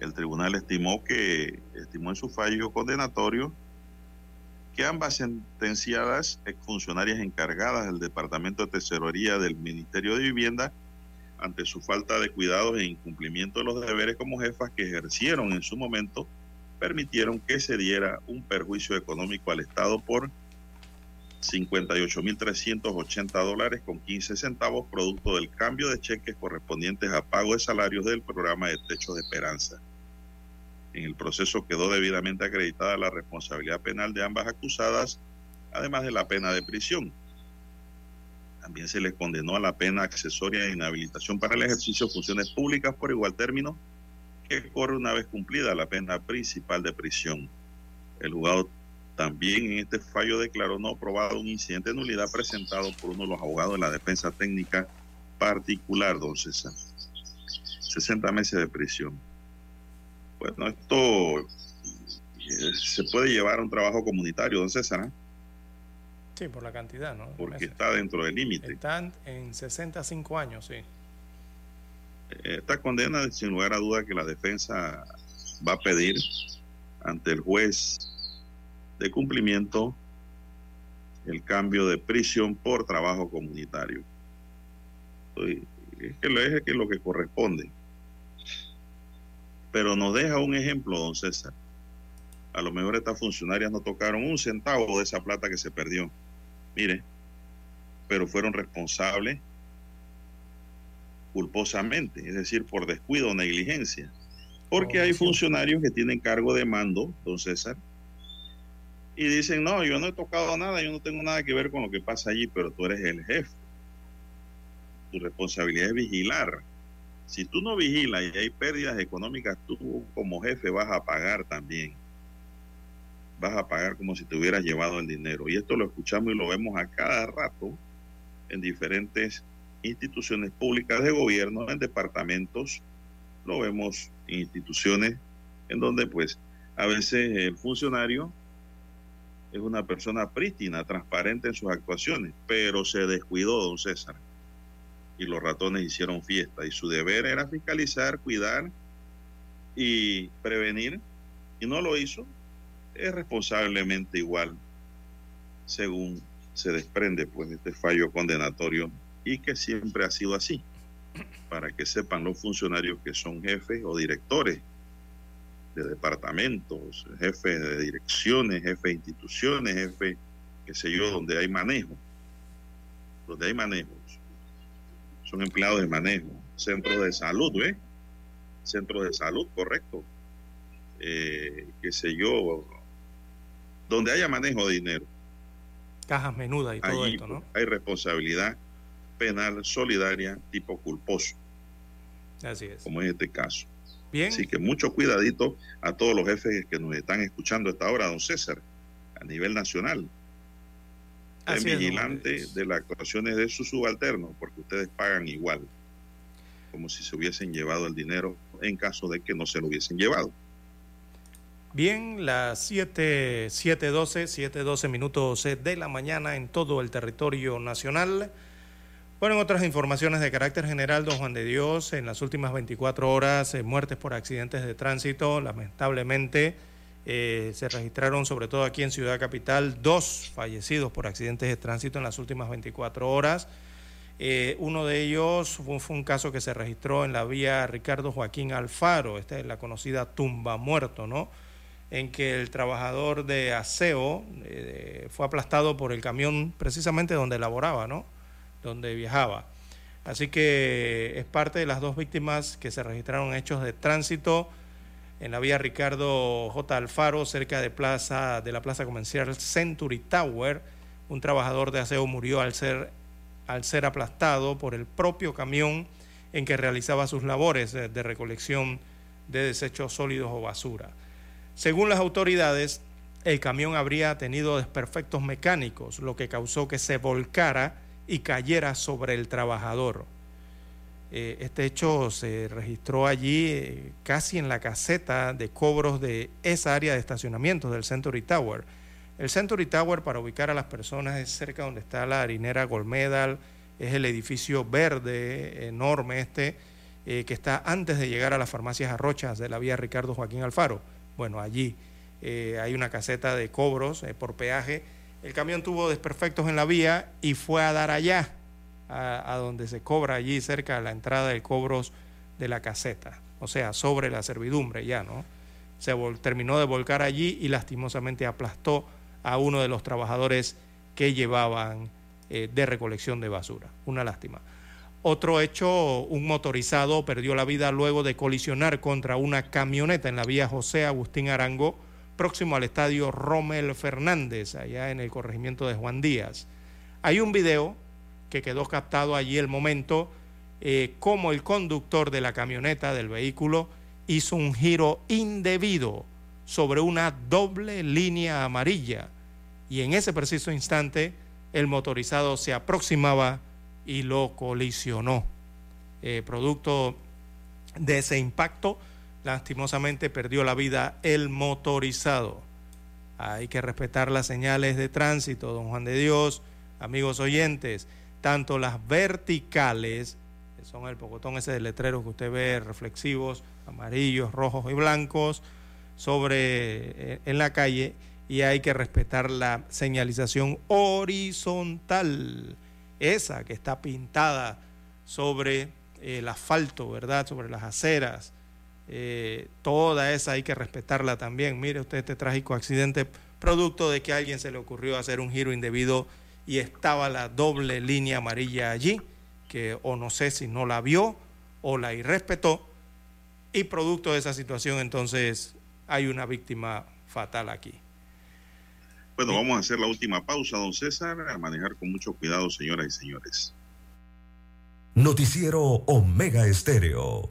El tribunal estimó que estimó en su fallo condenatorio que ambas sentenciadas exfuncionarias encargadas del Departamento de Tesorería del Ministerio de Vivienda ante su falta de cuidados e incumplimiento de los deberes como jefas que ejercieron en su momento permitieron que se diera un perjuicio económico al Estado por 58.380 dólares con 15 centavos producto del cambio de cheques correspondientes a pago de salarios del programa de Techo de Esperanza. En el proceso quedó debidamente acreditada la responsabilidad penal de ambas acusadas, además de la pena de prisión. También se les condenó a la pena accesoria de inhabilitación para el ejercicio de funciones públicas por igual término que corre una vez cumplida la pena principal de prisión. El juzgado También en este fallo declaró no aprobado un incidente de nulidad presentado por uno de los abogados de la defensa técnica particular, don César. 60 meses de prisión. Bueno, esto eh, se puede llevar a un trabajo comunitario, don César, ¿eh? Sí, por la cantidad, ¿no? porque está dentro del límite. Están en 65 años, sí. Esta condena, sin lugar a duda, que la defensa va a pedir ante el juez de cumplimiento el cambio de prisión por trabajo comunitario. Es que lo es que lo que corresponde. Pero nos deja un ejemplo, don César. A lo mejor estas funcionarias no tocaron un centavo de esa plata que se perdió. Mire, pero fueron responsables culposamente, es decir, por descuido o negligencia. Porque hay funcionarios que tienen cargo de mando, don César, y dicen, no, yo no he tocado nada, yo no tengo nada que ver con lo que pasa allí, pero tú eres el jefe. Tu responsabilidad es vigilar. Si tú no vigilas y hay pérdidas económicas, tú como jefe vas a pagar también. Vas a pagar como si te hubieras llevado el dinero. Y esto lo escuchamos y lo vemos a cada rato en diferentes instituciones públicas de gobierno, en departamentos, lo vemos en instituciones en donde pues a veces el funcionario es una persona prístina, transparente en sus actuaciones, pero se descuidó, don César, y los ratones hicieron fiesta, y su deber era fiscalizar, cuidar y prevenir, y no lo hizo, es responsablemente igual, según se desprende pues este fallo condenatorio y que siempre ha sido así, para que sepan los funcionarios que son jefes o directores de departamentos, jefes de direcciones, jefes de instituciones, jefes, qué sé yo, donde hay manejo, donde hay manejos, son empleados de manejo, centros de salud, ¿ves? Centros de salud, correcto, eh, qué sé yo, donde haya manejo de dinero. Cajas menudas y todo Allí, esto, ¿no? hay responsabilidad penal solidaria tipo culposo, Así es. como en este caso. Bien. Así que mucho cuidadito a todos los jefes que nos están escuchando a esta hora, don César, a nivel nacional. Estén es, vigilantes de las actuaciones de sus subalternos, porque ustedes pagan igual, como si se hubiesen llevado el dinero en caso de que no se lo hubiesen llevado. Bien, las 7, 7.12, 7.12 minutos de la mañana en todo el territorio nacional. Bueno, en otras informaciones de carácter general, don Juan de Dios, en las últimas 24 horas, eh, muertes por accidentes de tránsito, lamentablemente eh, se registraron, sobre todo aquí en Ciudad Capital, dos fallecidos por accidentes de tránsito en las últimas 24 horas. Eh, uno de ellos fue, fue un caso que se registró en la vía Ricardo Joaquín Alfaro, esta es la conocida tumba muerto, ¿no? En que el trabajador de aseo fue aplastado por el camión precisamente donde laboraba, ¿no? Donde viajaba. Así que es parte de las dos víctimas que se registraron hechos de tránsito en la vía Ricardo J. Alfaro, cerca de, plaza, de la plaza comercial Century Tower. Un trabajador de aseo murió al ser, al ser aplastado por el propio camión en que realizaba sus labores de, de recolección de desechos sólidos o basura. Según las autoridades, el camión habría tenido desperfectos mecánicos, lo que causó que se volcara y cayera sobre el trabajador. Eh, este hecho se registró allí eh, casi en la caseta de cobros de esa área de estacionamiento del Century Tower. El Century Tower, para ubicar a las personas, es cerca donde está la harinera Golmedal, es el edificio verde enorme este, eh, que está antes de llegar a las farmacias Arrochas de la vía Ricardo Joaquín Alfaro. Bueno, allí hay una caseta de cobros por peaje. El camión tuvo desperfectos en la vía y fue a dar allá, a, donde se cobra allí cerca de la entrada de cobros de la caseta, o sea, sobre la servidumbre ya, ¿no? Se terminó de volcar allí y lastimosamente aplastó a uno de los trabajadores que llevaban eh, de recolección de basura. Una lástima. Otro hecho, un motorizado perdió la vida luego de colisionar contra una camioneta en la vía José Agustín Arango, próximo al estadio Rommel Fernández, allá en el corregimiento de Juan Díaz. Hay un video que quedó captado allí el momento, eh, como el conductor de la camioneta, del vehículo, hizo un giro indebido sobre una doble línea amarilla y en ese preciso instante el motorizado se aproximaba y lo colisionó. Eh, producto de ese impacto, lastimosamente perdió la vida el motorizado. Hay que respetar las señales de tránsito, don Juan de Dios, amigos oyentes, tanto las verticales, que son el pocotón ese de letreros que usted ve, reflexivos, amarillos, rojos y blancos, sobre eh, en la calle, y hay que respetar la señalización horizontal, esa que está pintada sobre el asfalto, ¿verdad? Sobre las aceras. Eh, toda esa hay que respetarla también. Mire usted este trágico accidente producto de que a alguien se le ocurrió hacer un giro indebido y estaba la doble línea amarilla allí, que o no sé si no la vio o la irrespetó, y producto de esa situación entonces hay una víctima fatal aquí. Bueno, vamos a hacer la última pausa, don César, a manejar con mucho cuidado, señoras y señores. Noticiero Omega Estéreo.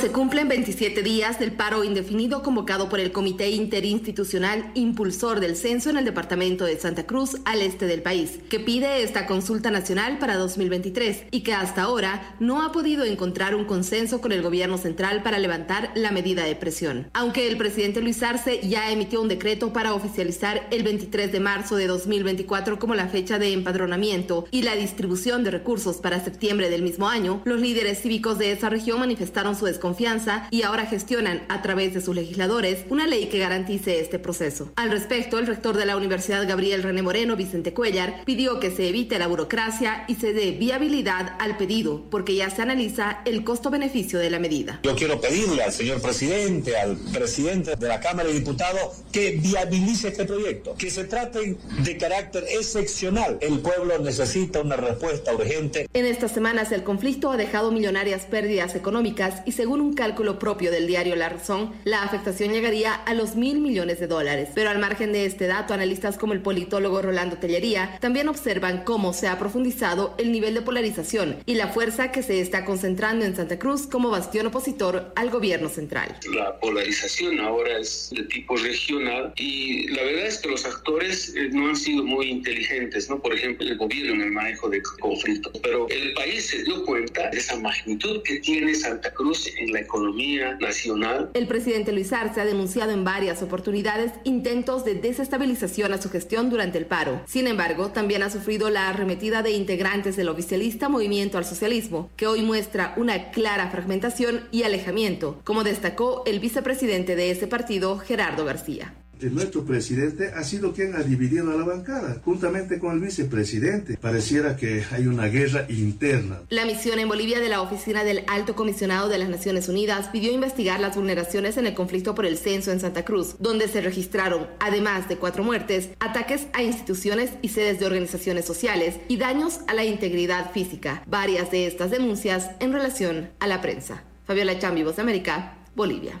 Se cumplen 27 días del paro indefinido convocado por el Comité Interinstitucional Impulsor del Censo en el departamento de Santa Cruz, al este del país, que pide esta consulta nacional para 2023 y que hasta ahora no ha podido encontrar un consenso con el gobierno central para levantar la medida de presión. Aunque el presidente Luis Arce ya emitió un decreto para oficializar el 23 de marzo de 2024 como la fecha de empadronamiento y la distribución de recursos para septiembre del mismo año, los líderes cívicos de esa región manifestaron su desconfianza y ahora gestionan a través de sus legisladores una ley que garantice este proceso. Al respecto, el rector de la Universidad Gabriel René Moreno, Vicente Cuellar, pidió que se evite la burocracia y se dé viabilidad al pedido, porque ya se analiza el costo-beneficio de la medida. Yo quiero pedirle al señor presidente, al presidente de la Cámara de Diputados, que viabilice este proyecto, que se trate de carácter excepcional. El pueblo necesita una respuesta urgente. En estas semanas el conflicto ha dejado millonarias pérdidas económicas y según un cálculo propio del diario La Razón, la afectación llegaría a los mil millones de dólares. Pero al margen de este dato, analistas como el politólogo Rolando Tellería también observan cómo se ha profundizado el nivel de polarización y la fuerza que se está concentrando en Santa Cruz como bastión opositor al gobierno central. La polarización ahora es de tipo regional y la verdad es que los actores eh, no han sido muy inteligentes, ¿no? Por ejemplo, el gobierno en el manejo de conflictos. Pero el país se dio cuenta de esa magnitud que tiene Santa Cruz en la economía nacional. El presidente Luis Arce ha denunciado en varias oportunidades intentos de desestabilización a su gestión durante el paro. Sin embargo, también ha sufrido la arremetida de integrantes del oficialista Movimiento al Socialismo, que hoy muestra una clara fragmentación y alejamiento, como destacó el vicepresidente de ese partido, Gerardo García nuestro presidente ha sido quien ha dividido a la bancada, juntamente con el vicepresidente. Pareciera que hay una guerra interna. La misión en Bolivia de la Oficina del Alto Comisionado de las Naciones Unidas pidió investigar las vulneraciones en el conflicto por el censo en Santa Cruz, donde se registraron, además de cuatro muertes, ataques a instituciones y sedes de organizaciones sociales y daños a la integridad física. Varias de estas denuncias en relación a la prensa. Fabiola Chambi, Voz de América, Bolivia.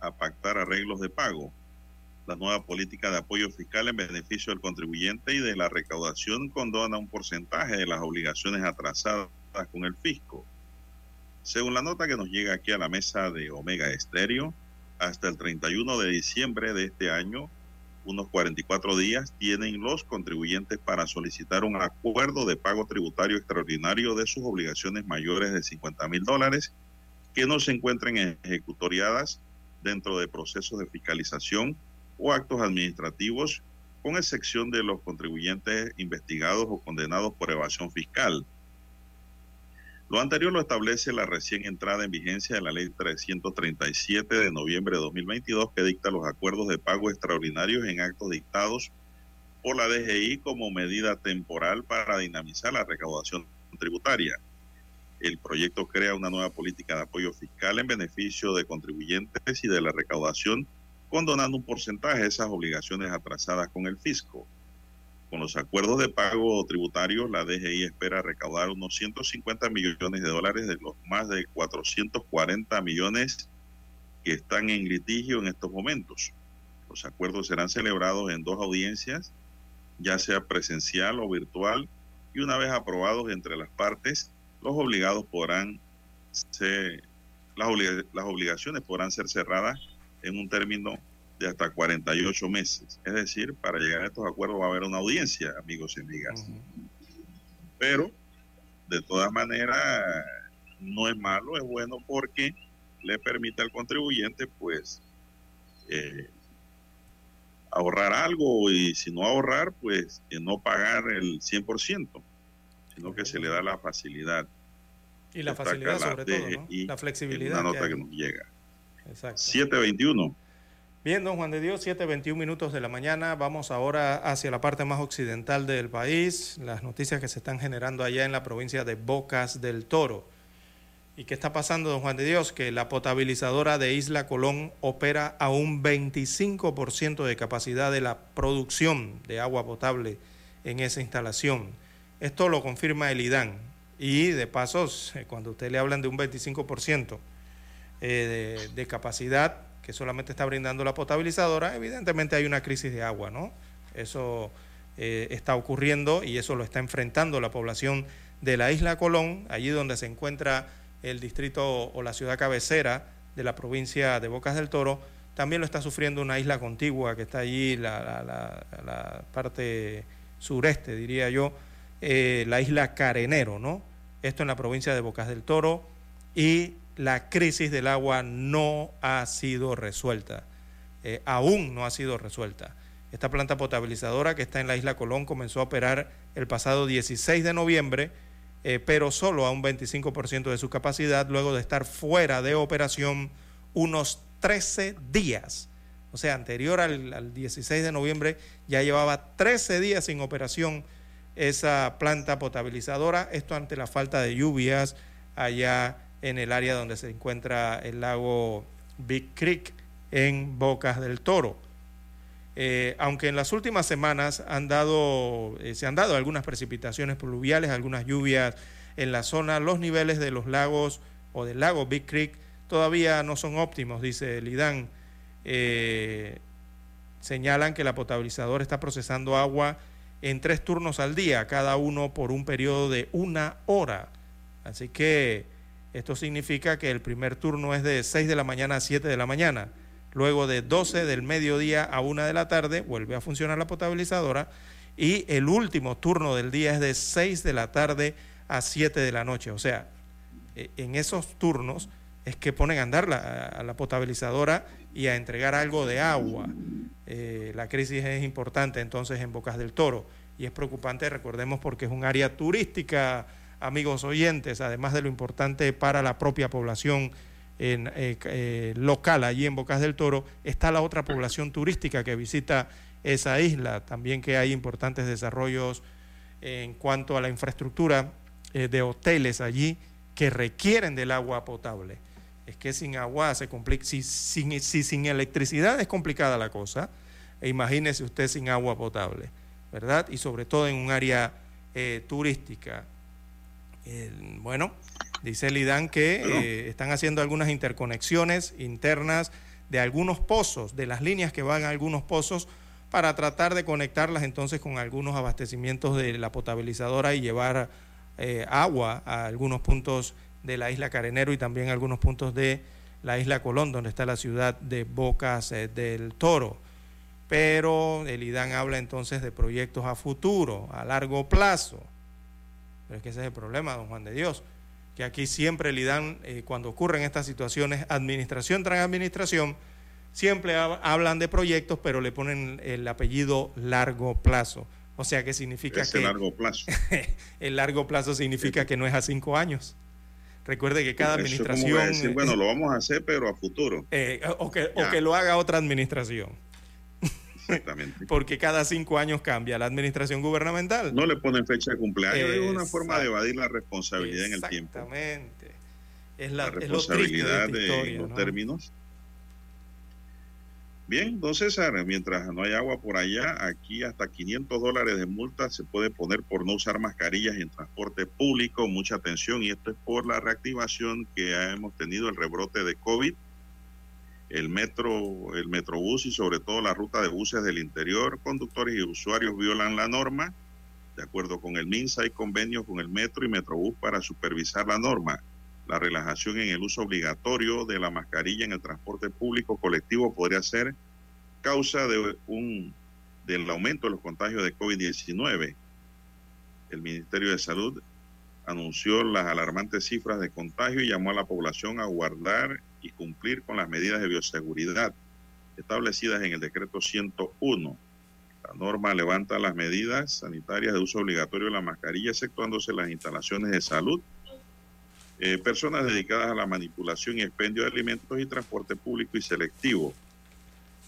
A pactar arreglos de pago. La nueva política de apoyo fiscal en beneficio del contribuyente y de la recaudación condona un porcentaje de las obligaciones atrasadas con el fisco. Según la nota que nos llega aquí a la mesa de Omega Estéreo, hasta el 31 de diciembre de este año, unos 44 días, tienen los contribuyentes para solicitar un acuerdo de pago tributario extraordinario de sus obligaciones mayores de 50 mil dólares que no se encuentren ejecutoriadas dentro de procesos de fiscalización o actos administrativos, con excepción de los contribuyentes investigados o condenados por evasión fiscal. Lo anterior lo establece la recién entrada en vigencia de la Ley 337 de noviembre de 2022 que dicta los acuerdos de pago extraordinarios en actos dictados por la DGI como medida temporal para dinamizar la recaudación tributaria. El proyecto crea una nueva política de apoyo fiscal en beneficio de contribuyentes y de la recaudación, condonando un porcentaje de esas obligaciones atrasadas con el fisco. Con los acuerdos de pago tributario, la DGI espera recaudar unos 150 millones de dólares de los más de 440 millones que están en litigio en estos momentos. Los acuerdos serán celebrados en dos audiencias, ya sea presencial o virtual, y una vez aprobados entre las partes, los obligados podrán ser, las, obliga, las obligaciones podrán ser cerradas en un término de hasta 48 meses. Es decir, para llegar a estos acuerdos va a haber una audiencia, amigos y amigas. Uh -huh. Pero, de todas maneras, no es malo, es bueno porque le permite al contribuyente, pues, eh, ahorrar algo y si no ahorrar, pues, no pagar el 100%, sino que se le da la facilidad. Y la facilidad sobre todo, ¿no? La flexibilidad. Una nota que, que nos llega. Exacto. 721. Bien, don Juan de Dios, 7.21 minutos de la mañana. Vamos ahora hacia la parte más occidental del país, las noticias que se están generando allá en la provincia de Bocas del Toro. ¿Y qué está pasando, don Juan de Dios? Que la potabilizadora de Isla Colón opera a un 25% de capacidad de la producción de agua potable en esa instalación. Esto lo confirma el IDAN. Y de paso, cuando usted le hablan de un 25% de, de capacidad, que solamente está brindando la potabilizadora, evidentemente hay una crisis de agua, ¿no? Eso eh, está ocurriendo y eso lo está enfrentando la población de la isla Colón, allí donde se encuentra el distrito o la ciudad cabecera de la provincia de Bocas del Toro, también lo está sufriendo una isla contigua que está allí, la, la, la parte sureste, diría yo, eh, la isla Carenero, ¿no? Esto en la provincia de Bocas del Toro y la crisis del agua no ha sido resuelta, eh, aún no ha sido resuelta. Esta planta potabilizadora que está en la isla Colón comenzó a operar el pasado 16 de noviembre, eh, pero solo a un 25% de su capacidad, luego de estar fuera de operación unos 13 días. O sea, anterior al, al 16 de noviembre ya llevaba 13 días sin operación esa planta potabilizadora, esto ante la falta de lluvias allá en el área donde se encuentra el lago Big Creek en Bocas del Toro. Eh, aunque en las últimas semanas han dado, eh, se han dado algunas precipitaciones pluviales, algunas lluvias en la zona, los niveles de los lagos o del lago Big Creek todavía no son óptimos, dice el IDAN. Eh, señalan que la potabilizadora está procesando agua en tres turnos al día, cada uno por un periodo de una hora. Así que esto significa que el primer turno es de 6 de la mañana a 7 de la mañana. Luego de 12 del mediodía a 1 de la tarde vuelve a funcionar la potabilizadora. Y el último turno del día es de 6 de la tarde a 7 de la noche. O sea, en esos turnos es que ponen a andar a la potabilizadora y a entregar algo de agua. Eh, la crisis es importante entonces en Bocas del Toro y es preocupante, recordemos, porque es un área turística amigos oyentes, además de lo importante para la propia población en, eh, eh, local allí en Bocas del Toro, está la otra población turística que visita esa isla, también que hay importantes desarrollos en cuanto a la infraestructura de hoteles allí que requieren del agua potable. Es que sin agua se complica, si, sin, si sin electricidad es complicada la cosa, e imagínese usted sin agua potable, ¿verdad? Y sobre todo en un área turística. Eh, bueno, dice el IDAN que eh, están haciendo algunas interconexiones internas de algunos pozos, de las líneas que van a algunos pozos, para tratar de conectarlas entonces con algunos abastecimientos de la potabilizadora y llevar eh, agua a algunos puntos de la isla Carenero y también algunos puntos de la isla Colón, donde está la ciudad de Bocas eh, del Toro. Pero el IDAN habla entonces de proyectos a futuro, a largo plazo. Pero es que ese es el problema, don Juan de Dios, que aquí siempre el IDAN, eh, cuando ocurren estas situaciones, administración tras administración, siempre hab- hablan de proyectos, pero le ponen el apellido largo plazo. O sea, que significa Ese que largo plazo. el largo plazo significa que no es a cinco años. Recuerde que cada Eso administración... decir, bueno, lo vamos a hacer, pero a futuro. eh, o, que, o que lo haga otra administración, Exactamente. porque cada cinco años cambia la administración gubernamental. No le ponen fecha de cumpleaños, es una forma de evadir la responsabilidad en el tiempo. Exactamente. Es la, La es lo triste de responsabilidad de los ¿no? términos. Bien, don César, mientras no hay agua por allá, aquí hasta 500 dólares de multa se puede poner por no usar mascarillas en transporte público. Mucha atención, y esto es por la reactivación que hemos tenido, el rebrote de COVID. El metro, el metrobús y sobre todo la ruta de buses del interior, conductores y usuarios violan la norma. De acuerdo con el MINSA, hay convenios con el metro y metrobús para supervisar la norma. La relajación en el uso obligatorio de la mascarilla en el transporte público colectivo podría ser causa de un del aumento de los contagios de COVID-19. El Ministerio de Salud anunció las alarmantes cifras de contagio y llamó a la población a guardar y cumplir con las medidas de bioseguridad establecidas en el decreto 101. La norma levanta las medidas sanitarias de uso obligatorio de la mascarilla, exceptuándose las instalaciones de salud, eh, personas dedicadas a la manipulación y expendio de alimentos y transporte público y selectivo.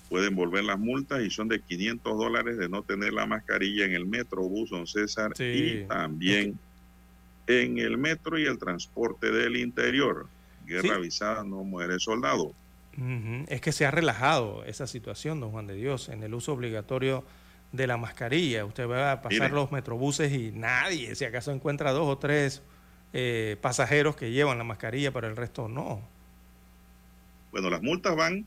Pueden volver las multas y son de 500 dólares de no tener la mascarilla en el metro, bus, don César, Sí. y también en el metro y el transporte del interior. Guerra Sí. avisada, no muere soldado. Es que se ha relajado esa situación, don Juan de Dios, en el uso obligatorio de la mascarilla. Usted va a pasar Mire. los metrobuses y nadie, si acaso encuentra dos o tres eh, pasajeros que llevan la mascarilla, pero el resto no. Bueno, las multas van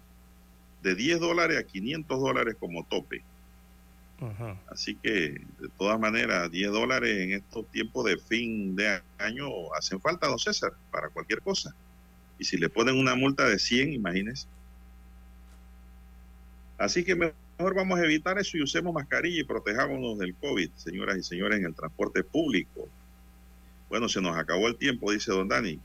de 10 dólares a 500 dólares como tope. Ajá. Así que, de todas maneras, 10 dólares en estos tiempos de fin de año hacen falta, don César, para cualquier cosa. Y si le ponen una multa de 100, imagínese. Así que mejor vamos a evitar eso y usemos mascarilla y protejámonos del COVID, señoras y señores, en el transporte público. Bueno, se nos acabó el tiempo, dice don Dani.